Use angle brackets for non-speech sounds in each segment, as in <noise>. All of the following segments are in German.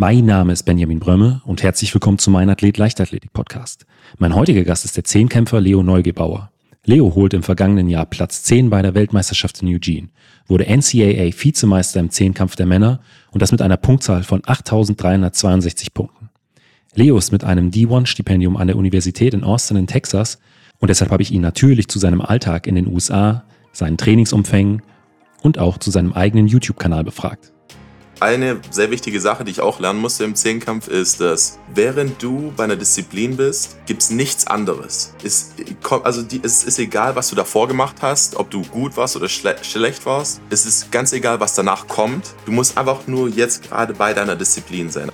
Mein Name ist Benjamin Brömme und herzlich willkommen zu meinem Athlet Leichtathletik Podcast. Mein heutiger Gast ist der Zehnkämpfer Leo Neugebauer. Leo holte im vergangenen Jahr Platz 10 bei der Weltmeisterschaft in Eugene, wurde NCAA Vizemeister im Zehnkampf der Männer und das mit einer Punktzahl von 8.362 Punkten. Leo ist mit einem D1-Stipendium an der Universität in Austin in Texas und deshalb habe ich ihn natürlich zu seinem Alltag in den USA, seinen Trainingsumfängen und auch zu seinem eigenen YouTube-Kanal befragt. Eine sehr wichtige Sache, die ich auch lernen musste im Zehnkampf, ist, dass während du bei einer Disziplin bist, gibt es nichts anderes. Es, also die, es ist egal, was du davor gemacht hast, ob du gut warst oder schle schlecht warst. Es ist ganz egal, was danach kommt. Du musst einfach nur jetzt gerade bei deiner Disziplin sein.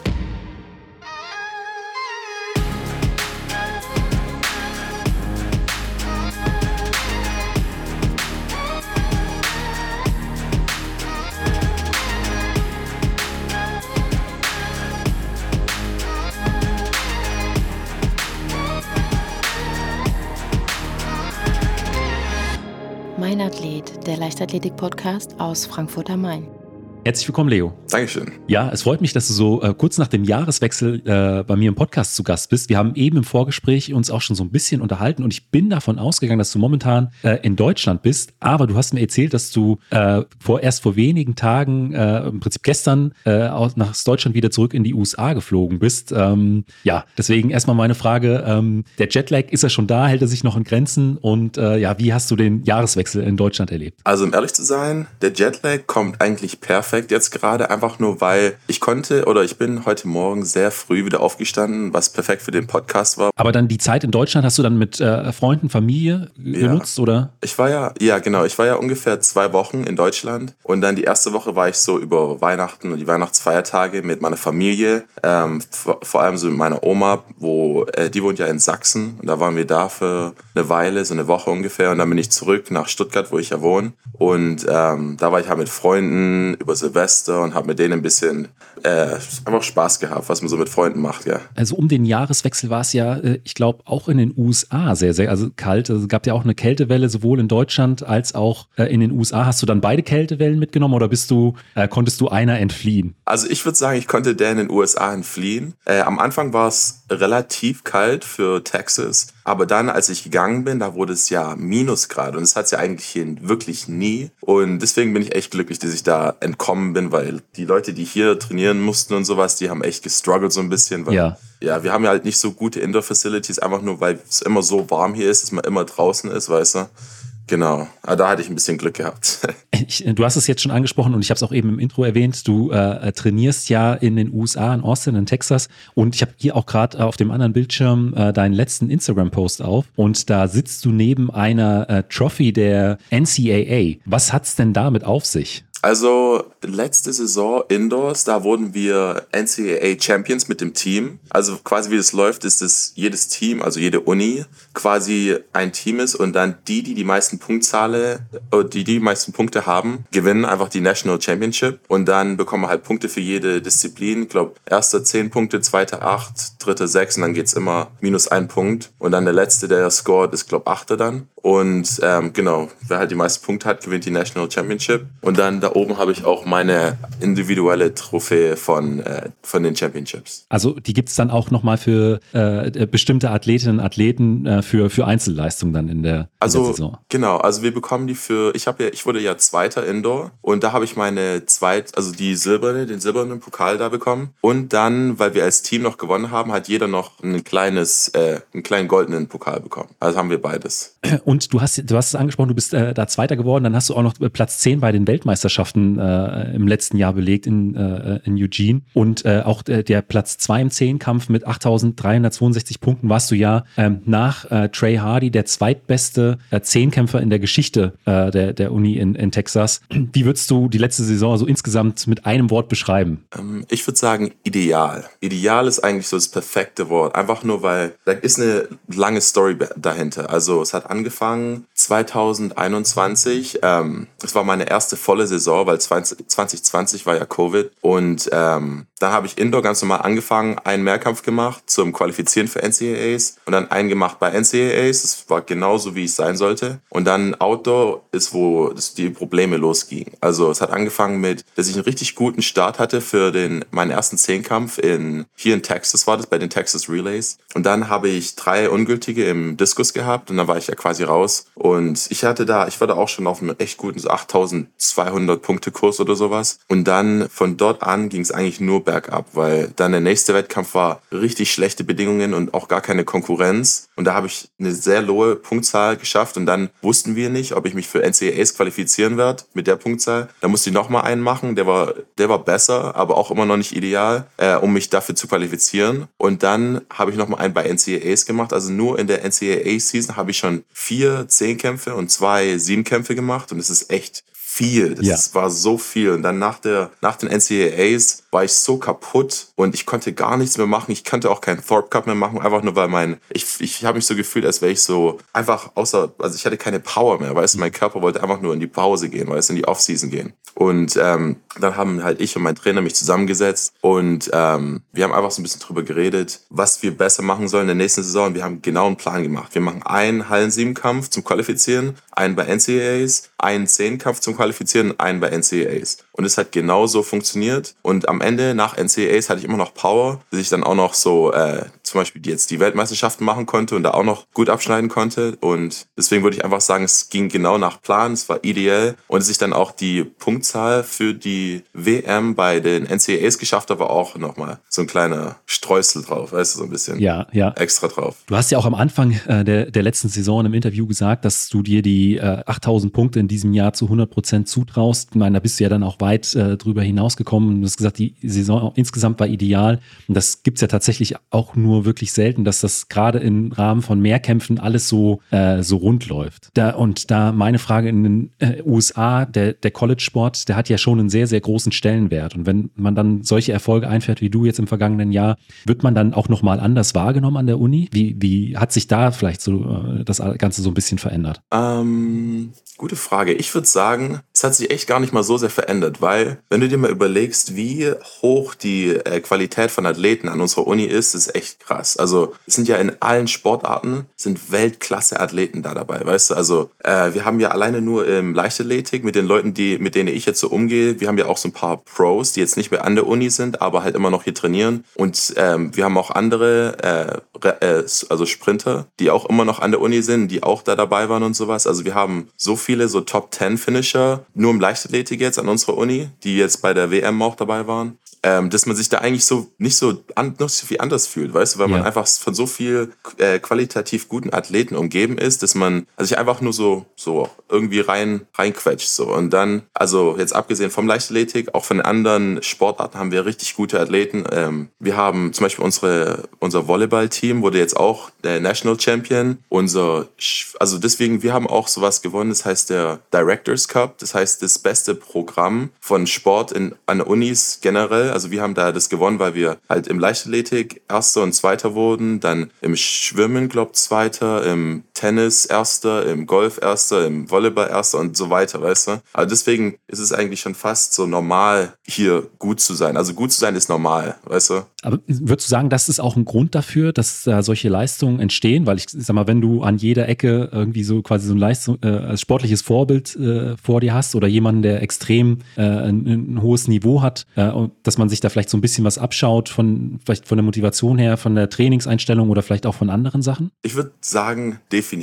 Athlet, der Leichtathletik-Podcast aus Frankfurt am Main. Herzlich willkommen, Leo. Dankeschön. Ja, es freut mich, dass du so äh, kurz nach dem Jahreswechsel äh, bei mir im Podcast zu Gast bist. Wir haben eben im Vorgespräch uns auch schon so ein bisschen unterhalten und ich bin davon ausgegangen, dass du momentan äh, in Deutschland bist. Aber du hast mir erzählt, dass du äh, vor erst vor wenigen Tagen, äh, im Prinzip gestern, äh, aus, nach Deutschland wieder zurück in die USA geflogen bist. Ähm, ja, deswegen erstmal meine Frage: ähm, Der Jetlag ist er schon da? Hält er sich noch in Grenzen? Und ja, wie hast du den Jahreswechsel in Deutschland erlebt? Also um ehrlich zu sein, der Jetlag kommt eigentlich perfekt perfekt jetzt gerade, einfach nur weil ich konnte oder ich bin heute Morgen sehr früh wieder aufgestanden, was perfekt für den Podcast war. Aber dann die Zeit in Deutschland hast du dann mit äh, Freunden, Familie genutzt, ja. oder? Ich war ja, ja genau, ich war ja ungefähr zwei Wochen in Deutschland und dann die erste Woche war ich so über Weihnachten und die Weihnachtsfeiertage mit meiner Familie, ähm, vor, vor, allem so mit meiner Oma, wo äh, die wohnt ja in Sachsen und da waren wir da für eine Weile, so eine Woche ungefähr und dann bin ich zurück nach Stuttgart, wo ich ja wohne und ähm, da war ich halt mit Freunden über Silvester und habe mit denen ein bisschen äh, einfach Spaß gehabt, was man so mit Freunden macht, ja. Also um den Jahreswechsel war es ja, äh, ich glaube, auch in den USA sehr, sehr, also kalt. Also es gab ja auch eine Kältewelle sowohl in Deutschland als auch äh, in den USA. Hast du dann beide Kältewellen mitgenommen oder bist du, äh, konntest du einer entfliehen? Also ich würde sagen, ich konnte der in den USA entfliehen. Äh, am Anfang war es relativ kalt für Texas, aber dann, als ich gegangen bin, da wurde es ja Minusgrad und es hat es ja eigentlich hier wirklich nie. Und deswegen bin ich echt glücklich, dass ich da entkommen bin, weil die Leute, die hier trainieren mussten und sowas, die haben echt gestruggelt so ein bisschen. Weil, ja. Ja, wir haben ja halt nicht so gute Indoor-Facilities, einfach nur, weil es immer so warm hier ist, dass man immer draußen ist, weißt du. Genau, aber da hatte ich ein bisschen Glück gehabt. <laughs> Ich, du hast es jetzt schon angesprochen und ich habe es auch eben im Intro erwähnt. Du äh, trainierst ja in den USA, in Austin, in Texas. Und ich habe hier auch gerade auf dem anderen Bildschirm äh, deinen letzten Instagram-Post auf. Und da sitzt du neben einer äh, Trophy der NCAA. Was hat's denn damit auf sich? Also letzte Saison Indoors, da wurden wir NCAA Champions mit dem Team. Also quasi wie das läuft, ist dass jedes Team, also jede Uni quasi ein Team ist und dann die, die die meisten Punktzahle, äh, die die meisten Punkte haben, gewinnen einfach die National Championship und dann bekommen wir halt Punkte für jede Disziplin. Ich glaube, erster zehn Punkte, zweiter acht, dritter sechs und dann geht's immer minus ein Punkt und dann der letzte, der scored, ist glaube achter dann. Und ähm, genau, wer halt die meisten Punkte hat, gewinnt die National Championship. Und dann da oben habe ich auch meine individuelle Trophäe von, äh, von den Championships. Also die gibt es dann auch nochmal für äh, bestimmte Athletinnen und Athleten äh, für, für Einzelleistungen dann in der, in also, der Saison. Genau, also wir bekommen die für, ich habe ja, ich wurde ja Zweiter Indoor und da habe ich meine zweit, also die silberne, den silbernen Pokal da bekommen. Und dann, weil wir als Team noch gewonnen haben, hat jeder noch ein kleines, äh, einen kleinen goldenen Pokal bekommen. Also haben wir beides. Und <clears throat> du hast, du hast es angesprochen, du bist äh, da Zweiter geworden, dann hast du auch noch Platz 10 bei den Weltmeisterschaften äh, im letzten Jahr belegt in, äh, in Eugene. Und äh, auch der, der Platz 2 im Zehnkampf mit 8.362 Punkten warst du ja ähm, nach äh, Trey Hardy der zweitbeste äh, Zehnkämpfer in der Geschichte äh, der, der Uni in, in Texas. Wie würdest du die letzte Saison so insgesamt mit einem Wort beschreiben? Ähm, ich würde sagen, ideal. Ideal ist eigentlich so das perfekte Wort. Einfach nur, weil da ist eine lange Story dahinter. Also es hat angefangen 2021. Ähm, es war meine erste volle Saison, weil 2020 war ja Covid. Und ähm, Dann habe ich Indoor ganz normal angefangen, einen Mehrkampf gemacht zum Qualifizieren für NCAAs und dann einen gemacht bei NCAAs. Das war genauso, wie es sein sollte. Und dann Outdoor ist, wo die Probleme losgingen. Also es hat angefangen mit, dass ich einen richtig guten Start hatte für den, meinen ersten Zehnkampf in, hier in Texas war das, bei den Texas Relays. Und dann habe ich drei Ungültige im Diskus gehabt und dann war ich ja quasi raus. Und ich hatte da, ich war da auch schon auf einem echt guten so 8200 Punkte Kurs oder sowas. Und dann von dort an ging es eigentlich nur bergab, weil dann der nächste Wettkampf war richtig schlechte Bedingungen und auch gar keine Konkurrenz. Und da habe ich eine sehr hohe Punktzahl geschafft und dann wussten wir nicht, ob ich mich für NCAAs qualifizieren werde mit der Punktzahl. Da musste ich nochmal einen machen, der war, der war besser, aber auch immer noch nicht ideal, äh, um mich dafür zu qualifizieren. Und dann habe ich nochmal einen bei NCAAs gemacht. Also nur in der NCAA-Season habe ich schon vier Zehnkämpfe und zwei Siebenkämpfe gemacht und es ist echt viel. Das ja. war so viel. Und dann nach, der, nach den NCAAs war ich so kaputt und ich konnte gar nichts mehr machen. Ich konnte auch keinen Thorpe Cup mehr machen, einfach nur weil mein, ich, ich habe mich so gefühlt, als wäre ich so einfach außer, also ich hatte keine Power mehr, weißt du, mein Körper wollte einfach nur in die Pause gehen, weißt du, in die Offseason gehen. Und ähm, dann haben halt ich und mein Trainer mich zusammengesetzt und ähm, wir haben einfach so ein bisschen drüber geredet, was wir besser machen sollen in der nächsten Saison. Wir haben genau einen Plan gemacht. Wir machen einen Hallen-7-Kampf zum Qualifizieren, einen bei NCAAs, einen Zehnkampf zum Qualifizieren, einen bei NCAAs. Und es hat genau so funktioniert. Und am Ende, nach NCAAs, hatte ich immer noch Power, dass ich dann auch noch so äh, zum Beispiel jetzt die Weltmeisterschaften machen konnte und da auch noch gut abschneiden konnte. Und deswegen würde ich einfach sagen, es ging genau nach Plan, es war ideell. Und dass ich dann auch die Punktzahl für die WM bei den NCAAs geschafft habe, war auch nochmal so ein kleiner Streusel drauf, weißt du, so ein bisschen ja, ja. extra drauf. Du hast ja auch am Anfang äh, der, der letzten Saison im Interview gesagt, dass du dir die äh, 8000 Punkte in diesem Jahr zu 100 Prozent zutraust. Ich meine, da bist du ja dann auch weit äh, drüber hinausgekommen. Du hast gesagt, die Saison insgesamt war ideal. Und das gibt es ja tatsächlich auch nur wirklich selten, dass das gerade im Rahmen von Mehrkämpfen alles so, äh, so rund läuft. Da, und da meine Frage in den äh, USA, der, der College-Sport, der hat ja schon einen sehr, sehr großen Stellenwert. Und wenn man dann solche Erfolge einfährt wie du jetzt im vergangenen Jahr, wird man dann auch nochmal anders wahrgenommen an der Uni? Wie, wie hat sich da vielleicht so äh, das Ganze so ein bisschen verändert? Ähm, gute Frage. Ich würde sagen, es hat sich echt gar nicht mal so sehr verändert, weil wenn du dir mal überlegst, wie hoch die äh, Qualität von Athleten an unserer Uni ist, ist echt krass. Also es sind ja in allen Sportarten sind Weltklasse-Athleten da dabei, weißt du? Also äh, wir haben ja alleine nur im Leichtathletik mit den Leuten, die mit denen ich jetzt so umgehe, wir haben ja auch so ein paar Pros, die jetzt nicht mehr an der Uni sind, aber halt immer noch hier trainieren. Und ähm, wir haben auch andere, äh, äh, also Sprinter, die auch immer noch an der Uni sind, die auch da dabei waren und sowas. Also wir haben so viele so Top 10 Finisher nur im Leichtathletik jetzt an unserer Uni, die jetzt bei der WM auch dabei waren ähm, dass man sich da eigentlich so nicht so, an, nicht so viel anders fühlt, weißt du, weil ja. man einfach von so viel äh, qualitativ guten Athleten umgeben ist, dass man also sich einfach nur so so irgendwie rein reinquetscht so und dann also jetzt abgesehen vom Leichtathletik auch von anderen Sportarten haben wir richtig gute Athleten. Ähm, wir haben zum Beispiel unsere unser Volleyball-Team wurde jetzt auch der National Champion. Unser also deswegen wir haben auch sowas gewonnen, das heißt der Directors Cup, das heißt das beste Programm von Sport in an Unis generell. Also wir haben da das gewonnen, weil wir halt im Leichtathletik Erster und Zweiter wurden, dann im Schwimmen, glaub Zweiter, im Tennis Erster, im Golf Erster, im Volleyball Erster und so weiter, weißt du? Aber deswegen ist es eigentlich schon fast so normal, hier gut zu sein. Also gut zu sein ist normal, weißt du? Aber würdest du sagen, das ist auch ein Grund dafür, dass da solche Leistungen entstehen? Weil ich sag mal, wenn du an jeder Ecke irgendwie so quasi so ein Leistung, äh, sportliches Vorbild äh, vor dir hast oder jemanden, der extrem äh, ein, ein, hohes Niveau hat, äh, dass man sich da vielleicht so ein bisschen was abschaut von vielleicht von der Motivation her, von der Trainingseinstellung oder vielleicht auch von anderen Sachen? Ich würde sagen, definitiv.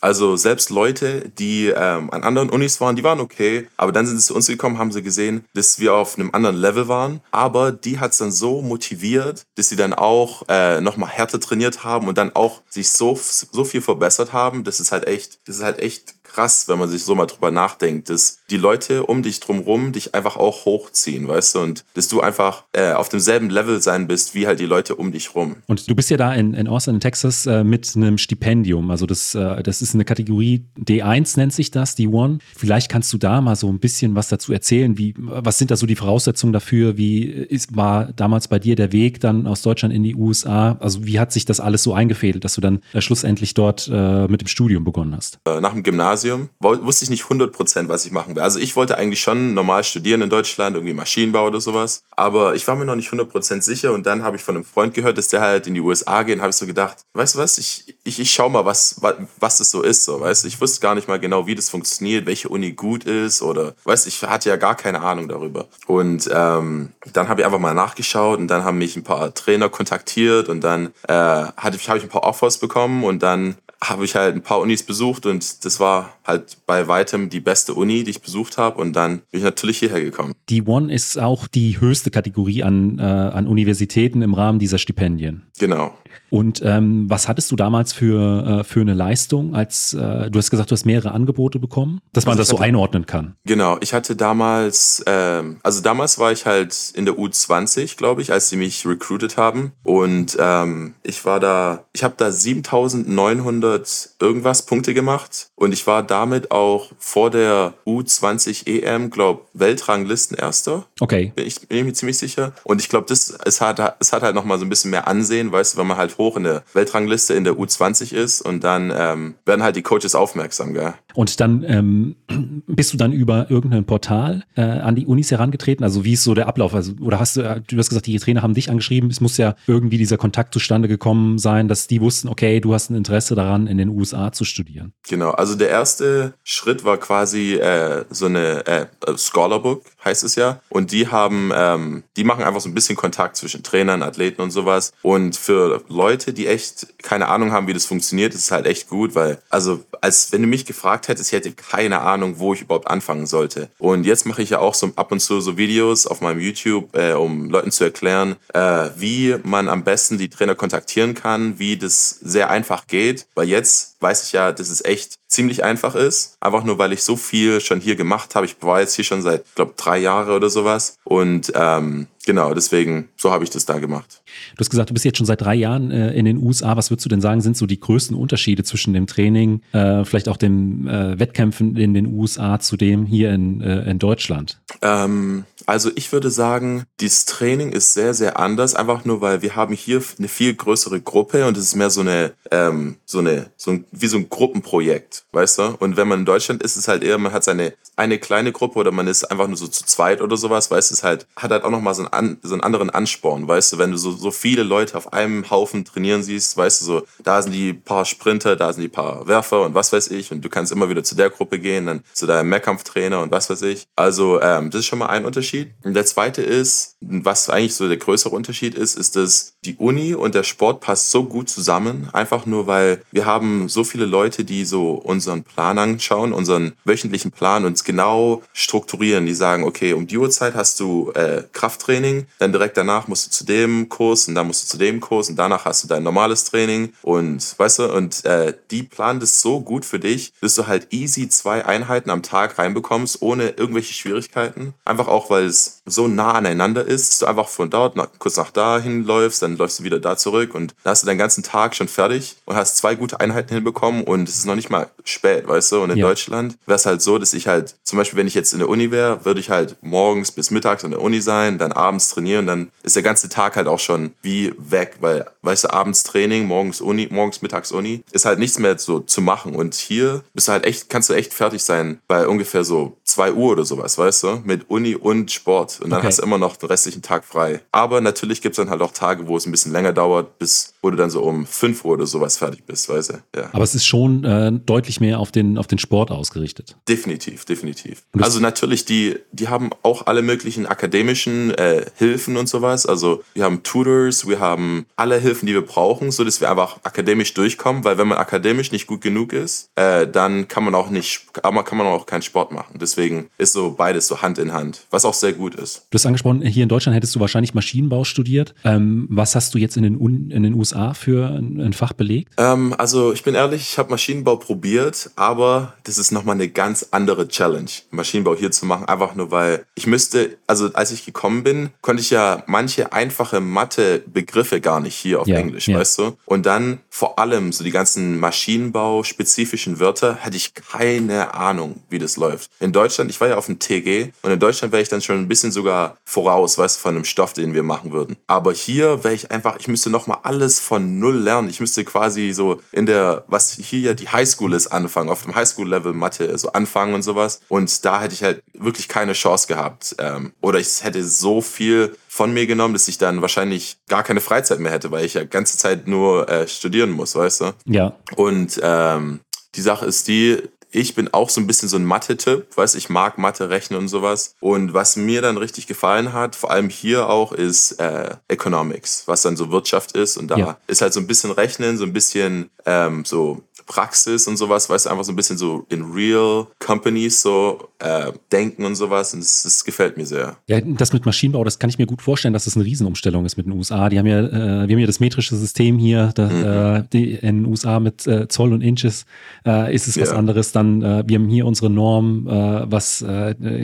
Also selbst Leute, die ähm, an anderen Unis waren, die waren okay, aber dann sind sie zu uns gekommen, haben sie gesehen, dass wir auf einem anderen Level waren, aber die hat es dann so motiviert, dass sie dann auch äh, nochmal härter trainiert haben und dann auch sich so, so viel verbessert haben. Das ist halt echt, das ist halt echt krass, wenn man sich so mal drüber nachdenkt, dass die Leute um dich drumherum dich einfach auch hochziehen, weißt du, und dass du einfach äh, auf demselben Level sein bist, wie halt die Leute um dich rum. Und du bist ja da in, in Austin, in Texas, äh, mit einem Stipendium. Also das, äh, das ist eine Kategorie D1 nennt sich das, D1. Vielleicht kannst du da mal so ein bisschen was dazu erzählen. Wie, was sind da so die Voraussetzungen dafür? Wie ist, war damals bei dir der Weg dann aus Deutschland in die USA? Also wie hat sich das alles so eingefädelt, dass du dann äh, schlussendlich dort äh, mit dem Studium begonnen hast? Äh, nach dem Gymnasium Gymnasium, wusste ich nicht 100%, was ich machen will. Also ich wollte eigentlich schon normal studieren in Deutschland, irgendwie Maschinenbau oder sowas, aber ich war mir noch nicht 100% sicher und dann habe ich von einem Freund gehört, dass der halt in die USA geht und habe ich so gedacht, weißt du was, ich, ich, ich schau mal, was, was, was das so ist, so, weißt ich wusste gar nicht mal genau, wie das funktioniert, welche Uni gut ist oder, weißt ich hatte ja gar keine Ahnung darüber. Und ähm, dann habe ich einfach mal nachgeschaut und dann haben mich ein paar Trainer kontaktiert und dann äh, habe ich ein paar Offers bekommen und dann habe ich halt ein paar Unis besucht und das war halt bei weitem die beste Uni, die ich besucht habe und dann bin ich natürlich hierher gekommen. Die One ist auch die höchste Kategorie an, äh, an Universitäten im Rahmen dieser Stipendien. Genau. Und ähm, was hattest du damals für, äh, für eine Leistung, als äh, du hast gesagt, du hast mehrere Angebote bekommen, dass man also das so einordnen kann? Genau, ich hatte damals, ähm, also damals war ich halt in der U20, glaube ich, als sie mich recruited haben. Und ähm, ich war da, ich habe da 7900 irgendwas Punkte gemacht. Und ich war damit auch vor der U20 EM, glaube Weltranglistenerster. Okay. Bin ich, bin ich mir ziemlich sicher. Und ich glaube, das es hat, es hat halt nochmal so ein bisschen mehr Ansehen, weißt du, wenn man halt hoch in der Weltrangliste in der U20 ist und dann ähm, werden halt die Coaches aufmerksam, gell? Und dann ähm, <clears throat> bist du dann über irgendein Portal äh, an die Unis herangetreten? Also wie ist so der Ablauf? Also, oder hast du, äh, du hast gesagt, die Trainer haben dich angeschrieben. Es muss ja irgendwie dieser Kontakt zustande gekommen sein, dass die wussten, okay, du hast ein Interesse daran, in den USA zu studieren. Genau, also der erste Schritt war quasi äh, so eine äh, Scholarbook, heißt es ja. Und die haben, ähm, die machen einfach so ein bisschen Kontakt zwischen Trainern, Athleten und sowas. Und für Leute, die echt keine Ahnung haben, wie das funktioniert, ist halt echt gut, weil, also als wenn du mich gefragt gefragt hättest, ich hätte keine Ahnung, wo ich überhaupt anfangen sollte. Und jetzt mache ich ja auch so ab und zu so Videos auf meinem YouTube, äh, um Leuten zu erklären, äh, wie man am besten die Trainer kontaktieren kann, wie das sehr einfach geht. Weil jetzt weiß ich ja, dass es echt ziemlich einfach ist. Einfach nur, weil ich so viel schon hier gemacht habe. Ich war jetzt hier schon seit, glaube drei Jahre oder sowas. Und ähm, genau, deswegen, so habe ich das da gemacht. Du hast gesagt, du bist jetzt schon seit drei Jahren äh, in den USA. Was würdest du denn sagen, sind so die größten Unterschiede zwischen dem Training, äh, vielleicht auch den äh, Wettkämpfen in den USA zu dem hier in, äh, in Deutschland? Ähm, also ich würde sagen, das Training ist sehr, sehr anders, einfach nur, weil wir haben hier eine viel größere Gruppe und es ist mehr so eine, ähm, so eine, so ein, wie so ein Gruppenprojekt, weißt du? Und wenn man in Deutschland ist, ist es halt eher, man hat seine eine kleine Gruppe oder man ist einfach nur so zu zweit oder sowas, weißt du, es halt, hat halt auch nochmal so, einen, so einen anderen Ansporn, weißt du, wenn du so, so viele Leute auf einem Haufen trainieren siehst, weißt du, so, da sind die paar Sprinter, da sind die paar Werfer und was weiß ich und du kannst immer wieder zu der Gruppe gehen, dann zu deinem Mehrkampftrainer und was weiß ich. Also, ähm, das ist schon mal ein Unterschied. Und der zweite ist, was eigentlich so der größere Unterschied ist, ist, dass die Uni und der Sport passt so gut zusammen, einfach nur weil wir haben so viele Leute, die so unseren Plan anschauen, unseren wöchentlichen Plan uns genau strukturieren. Die sagen, okay, um die Uhrzeit hast du äh, Krafttraining, dann direkt danach musst du zu dem Kurs und dann musst du zu dem Kurs und danach hast du dein normales Training und weißt du, und äh, die planen das so gut für dich, dass du halt easy zwei Einheiten am Tag reinbekommst, ohne irgendwelche Schwierigkeiten. Einfach auch, weil es so nah aneinander ist, dass du einfach von dort nach, kurz nach da hinläufst, dann läufst du wieder da zurück und dann hast du deinen ganzen Tag schon fertig und hast zwei gute Einheiten hinbekommen und es ist noch nicht mal spät, weißt du? Und in ja. Deutschland wäre es halt so, dass ich halt, zum Beispiel, wenn ich jetzt in der Uni wäre, würde ich halt morgens bis mittags in der Uni sein, dann abends trainieren, dann ist der ganze Tag halt auch schon wie weg, weil, weißt du, abends Training, morgens Uni, morgens mittags Uni, ist halt nichts mehr so zu machen. Und hier bist du halt echt, kannst du echt fertig sein bei ungefähr so zwei Uhr oder sowas, weißt du, mit Uni und Sport. Und dann okay. hast du immer noch den restlichen Tag frei. Aber natürlich gibt es dann halt auch Tage, wo es ein bisschen länger dauert, bis wo du dann so um fünf Uhr oder sowas fertig bist, weißt du. Ja. Aber es ist schon äh, deutlich mehr auf den, auf den Sport ausgerichtet. Definitiv, definitiv. Also natürlich, die, die haben auch alle möglichen akademischen äh, Hilfen und sowas. Also wir haben Tutors, wir haben alle Hilfen, die wir brauchen, so dass wir einfach akademisch durchkommen, weil wenn man akademisch nicht gut genug ist, äh, dann kann man auch nicht, kann man auch keinen Sport machen. Deswegen ist so beides so Hand in Hand, was auch sehr gut ist. Du hast angesprochen, hier in Deutschland hättest du wahrscheinlich Maschinenbau studiert. Ähm, was hast du jetzt in den, in den USA für ein, ein Fach belegt? Ähm, also ich bin ehrlich, ich habe Maschinenbau probiert, aber das ist nochmal eine ganz andere Challenge, Maschinenbau hier zu machen, einfach nur weil ich müsste, also als ich gekommen bin, konnte ich ja manche einfache Mathe-Begriffe gar nicht hier auf ja, Englisch, ja. weißt du? Und dann vor allem so die ganzen Maschinenbau-spezifischen Wörter, hatte ich keine Ahnung, wie das läuft. In Deutschland, ich war ja auf dem TG und in Deutschland wäre ich dann schon ein bisschen sogar voraus, weißt du, von einem Stoff, den wir machen würden. Aber hier wäre ich einfach, ich müsste nochmal alles von null lernen. Ich müsste quasi so in der, was was hier ja die Highschool ist, anfangen, auf dem Highschool-Level Mathe so anfangen und sowas. Und da hätte ich halt wirklich keine Chance gehabt. Ähm, oder ich hätte so viel von mir genommen, dass ich dann wahrscheinlich gar keine Freizeit mehr hätte, weil ich ja ganze Zeit nur äh, studieren muss, weißt du? Ja. Und ähm, die Sache ist die, ich bin auch so ein bisschen so ein Mathe-Typ, weiß ich mag Mathe, Rechnen und sowas. Und was mir dann richtig gefallen hat, vor allem hier auch, ist äh, Economics, was dann so Wirtschaft ist. Und da ja. ist halt so ein bisschen Rechnen, so ein bisschen ähm, so Praxis und sowas, weißt du, einfach so ein bisschen so in real companies so äh, denken und sowas. Und das, das, gefällt mir sehr. Ja, das mit Maschinenbau, das kann ich mir gut vorstellen, dass das eine Riesenumstellung ist mit den USA. Die haben ja, äh, wir haben ja das metrische System hier, da, mhm. äh, die, in den USA mit äh, Zoll und Inches äh, ist es was anderes. Dann, äh, wir haben hier unsere Norm, was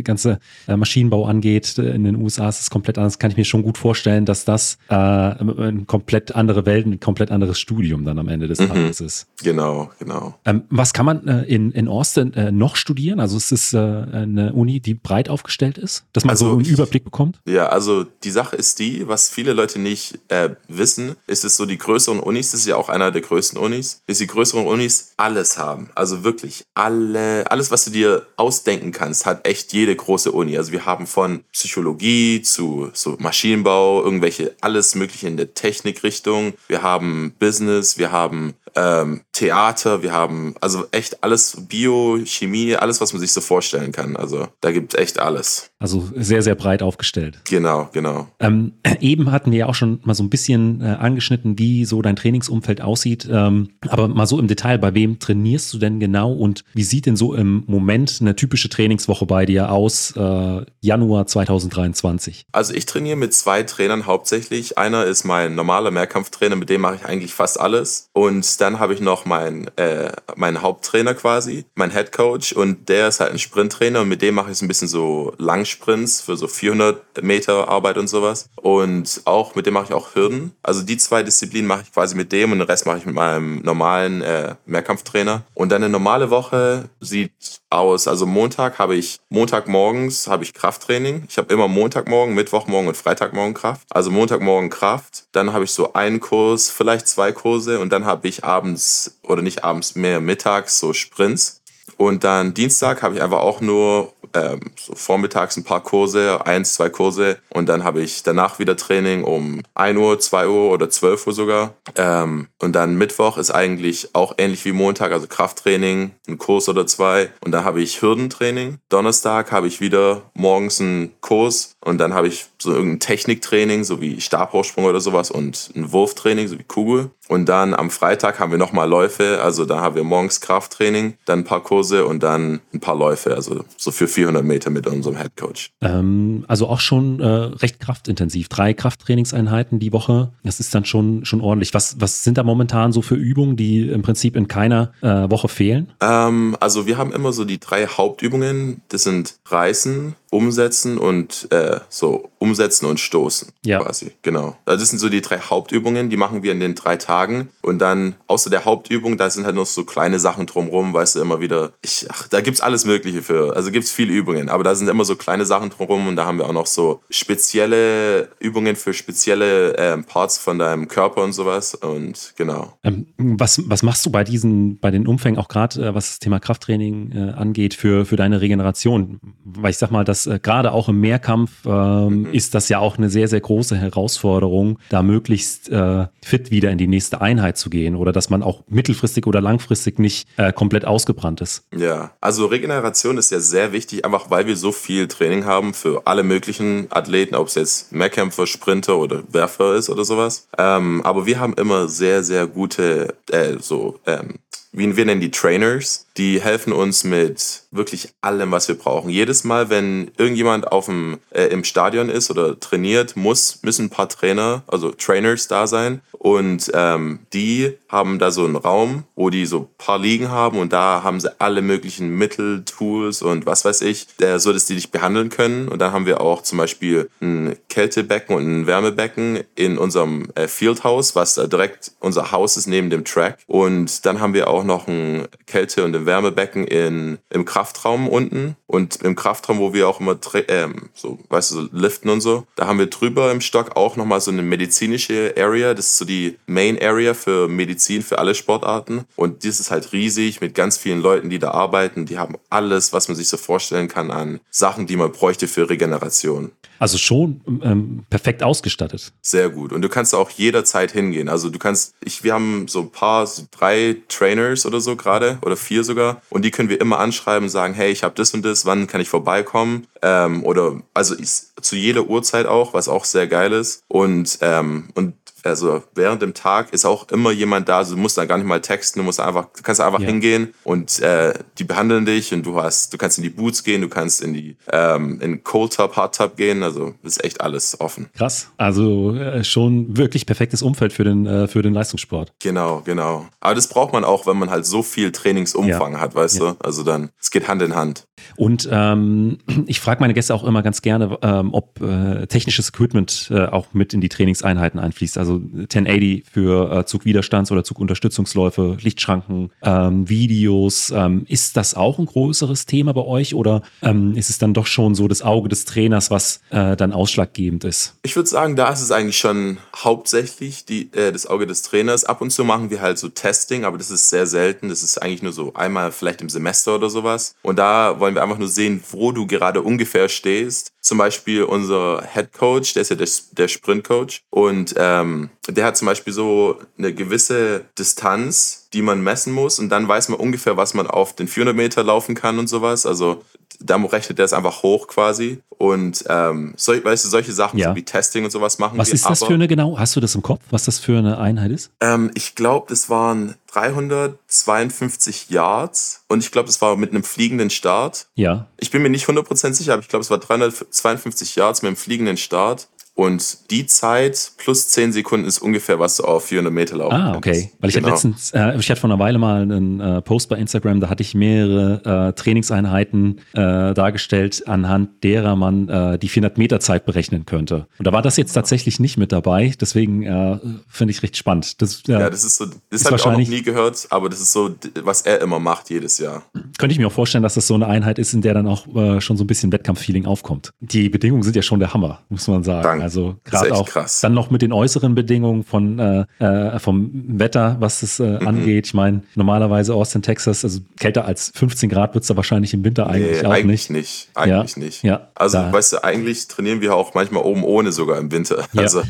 ganze Maschinenbau angeht. In den USA ist es komplett anders. Kann ich mir schon gut vorstellen, dass das eine komplett andere Welt, ein komplett anderes Studium dann am Ende des mhm. Tages ist. Genau, genau. Ähm, was kann man äh, in, in Austin äh, noch studieren? Also ist es äh, eine Uni, die breit aufgestellt ist, dass man also, so einen Überblick bekommt? Ja, also die Sache ist die, was viele Leute nicht äh, wissen, ist es so, die größeren Unis, das ist ja auch einer der größten Unis, ist die größeren Unis alles haben. Also wirklich alle, alles, was du dir ausdenken kannst, hat echt jede große Uni. Also wir haben von Psychologie zu so Maschinenbau, irgendwelche, alles mögliche in der Technikrichtung. Wir haben Business, wir haben ähm, Theater, wir haben also echt alles Bio, Chemie, alles, was man sich so vorstellen kann. Also da gibt es echt alles. Also sehr, sehr breit aufgestellt. Genau, genau. Ähm, <clears throat> eben hatten wir ja auch schon mal so ein bisschen äh, angeschnitten, wie so dein Trainingsumfeld aussieht. Ähm, aber mal so im Detail, bei wem trainierst du denn genau und wie sieht denn so im Moment eine typische Trainingswoche bei dir aus, äh, Januar 2023? Also ich trainiere mit zwei Trainern hauptsächlich. Einer ist mein normaler Mehrkampftrainer, mit dem mache ich eigentlich fast alles. Und dann habe ich noch meinen äh, mein Haupttrainer quasi, mein Head Coach und der ist halt ein Sprinttrainer und mit dem mache ich so ein bisschen so Langsprints für so 400 Meter Arbeit und sowas. Und auch mit dem mache ich auch Hürden. Also die zwei Disziplinen mache ich quasi mit dem und den Rest mache ich mit meinem normalen äh, Mehrkampftrainer. Und dann eine normale Woche sieht aus. Also Montag habe ich, Montagmorgens habe ich Krafttraining. Ich habe immer Montagmorgen, Mittwochmorgen und Freitagmorgen Kraft. Also Montagmorgen Kraft. Dann habe ich so einen Kurs, vielleicht zwei Kurse und dann habe ich abends oder nicht abends mehr mittags so Sprints. Und dann Dienstag habe ich einfach auch nur ähm, so vormittags ein paar Kurse, eins, zwei Kurse. Und dann habe ich danach wieder Training um 1 Uhr, 2 Uhr oder 12 Uhr sogar. Ähm, und dann Mittwoch ist eigentlich auch ähnlich wie Montag, also Krafttraining, ein Kurs oder zwei. Und dann habe ich Hürdentraining. Donnerstag habe ich wieder morgens einen Kurs und dann habe ich so irgendein Techniktraining, so wie Stabhochsprung oder sowas und ein Wurftraining, so wie Kugel. Und dann am Freitag haben wir nochmal Läufe, also da haben wir morgens Krafttraining, dann ein paar Kurse und dann ein paar Läufe, also so für 400 Meter mit unserem Head Coach. Ähm, also auch schon äh, recht kraftintensiv. Drei Krafttrainingseinheiten die Woche, das ist dann schon, schon ordentlich. Was, was sind da momentan so für Übungen, die im Prinzip in keiner äh, Woche fehlen? Ähm, also wir haben immer so die drei Hauptübungen, das sind Reißen, Umsetzen und äh, so Umsetzen und Stoßen ja. quasi. Genau. Also das sind so die drei Hauptübungen, die machen wir in den drei Tagen. Und dann außer der Hauptübung, da sind halt noch so kleine Sachen drumrum, weißt du, immer wieder. Ich, ach, da gibt's alles Mögliche für. Also gibt's viele Übungen, aber da sind immer so kleine Sachen drumrum und da haben wir auch noch so spezielle Übungen für spezielle ähm, Parts von deinem Körper und sowas. Und genau. Ähm, was, was machst du bei diesen, bei den Umfängen auch gerade, äh, was das Thema Krafttraining äh, angeht, für, für deine Regeneration? Weil ich sag mal, äh, gerade auch im Mehrkampf ähm, mhm. ist das ja auch eine sehr, sehr große Herausforderung, da möglichst äh, fit wieder in die nächste Einheit zu gehen oder dass man auch mittelfristig oder langfristig nicht äh, komplett ausgebrannt ist. Ja, also Regeneration ist ja sehr wichtig, einfach weil wir so viel Training haben für alle möglichen Athleten, ob es jetzt Mehrkämpfer, Sprinter oder Werfer ist oder sowas. Ähm, aber wir haben immer sehr, sehr gute äh, so ähm, wie wir nennen die Trainers, die helfen uns mit wirklich allem, was wir brauchen. Jedes Mal, wenn irgendjemand auf dem, äh, im Stadion ist oder trainiert, muss, müssen ein paar Trainer, also Trainers da sein. Und ähm, die haben da so einen Raum, wo die so ein paar Liegen haben und da haben sie alle möglichen Mittel, Tools und was weiß ich, äh, so dass die dich behandeln können. Und dann haben wir auch zum Beispiel ein Kältebecken und ein Wärmebecken in unserem äh, Fieldhouse, was äh, direkt unser Haus ist neben dem Track. Und dann haben wir auch noch ein Kälte- und ein Wärmebecken in, im Kraftraum unten. Und im Kraftraum, wo wir auch immer ähm, so, weißt du, so liften und so, da haben wir drüber im Stock auch nochmal so eine medizinische Area. Das ist so die Main Area für Medizin für alle Sportarten. Und das ist halt riesig mit ganz vielen Leuten, die da arbeiten. Die haben alles, was man sich so vorstellen kann an Sachen, die man bräuchte für Regeneration. Also schon ähm, perfekt ausgestattet. Sehr gut. Und du kannst auch jederzeit hingehen. Also du kannst, ich, wir haben so ein paar, so drei Trainers oder so gerade oder vier sogar. Und die können wir immer anschreiben und sagen, hey, ich habe das und das, wann kann ich vorbeikommen? Ähm, oder also ich, zu jeder Uhrzeit auch, was auch sehr geil ist. Und, ähm, und also während dem Tag ist auch immer jemand da. Also du musst da gar nicht mal texten, du musst einfach, du kannst einfach ja. hingehen und äh, die behandeln dich und du hast, du kannst in die Boots gehen, du kannst in die ähm, in Cold Tub, Hard Tub gehen. Also ist echt alles offen. Krass. Also äh, schon wirklich perfektes Umfeld für den äh, für den Leistungssport. Genau, genau. Aber das braucht man auch, wenn man halt so viel Trainingsumfang ja. hat, weißt ja. du. Also dann, es geht Hand in Hand. Und ähm, <clears throat> ich frage meine Gäste auch immer ganz gerne, ähm, ob äh, technisches Equipment äh, auch mit in die Trainingseinheiten einfließt. Also 1080 für äh, Zugwiderstands- oder Zugunterstützungsläufe, Lichtschranken, ähm, Videos. Ähm, ist das auch ein größeres Thema bei euch oder ähm, ist es dann doch schon so das Auge des Trainers, was äh, dann ausschlaggebend ist? Ich würde sagen, da ist es eigentlich schon hauptsächlich die, äh, das Auge des Trainers. Ab und zu machen wir halt so Testing, aber das ist sehr selten. Das ist eigentlich nur so einmal vielleicht im Semester oder sowas. Und da wollen wir einfach nur sehen, wo du gerade ungefähr stehst zum Beispiel unser Head Coach, der ist ja der, der Sprint Coach und ähm, der hat zum Beispiel so eine gewisse Distanz, die man messen muss und dann weiß man ungefähr, was man auf den 400 Meter laufen kann und sowas. Also da rechnet der es einfach hoch quasi und ähm, so, weißt du, solche Sachen ja. wie Testing und sowas machen was wir. Was ist das für eine genau? Hast du das im Kopf, was das für eine Einheit ist? Ähm, ich glaube, das waren 352 Yards und ich glaube, das war mit einem fliegenden Start. Ja. Ich bin mir nicht 100% sicher, aber ich glaube, es war 352 Yards mit einem fliegenden Start. Und die Zeit plus 10 Sekunden ist ungefähr, was du auf 400 Meter laufen Ah, okay. Kannst. Weil ich genau. hatte letztens, äh, ich hatte vor einer Weile mal einen äh, Post bei Instagram, da hatte ich mehrere äh, Trainingseinheiten äh, dargestellt, anhand derer man äh, die 400 Meter Zeit berechnen könnte. Und da war das jetzt tatsächlich nicht mit dabei, deswegen äh, finde ich recht spannend. Das, ja, das ist so, das habe ich auch noch nie gehört, aber das ist so, was er immer macht jedes Jahr. Könnte ich mir auch vorstellen, dass das so eine Einheit ist, in der dann auch schon so ein bisschen Wettkampffeeling aufkommt. Die Bedingungen sind ja schon der Hammer, muss man sagen. Danke. Also gerade auch krass. dann noch mit den äußeren Bedingungen von äh, äh, vom Wetter, was es äh, mhm. angeht. Ich meine, normalerweise Austin, Texas, also kälter als 15 Grad wird es da wahrscheinlich im Winter eigentlich nee, auch eigentlich nicht. nicht. Eigentlich ja. nicht. Ja, also, da. weißt du, eigentlich trainieren wir auch manchmal oben ohne sogar im Winter. Ja. Also,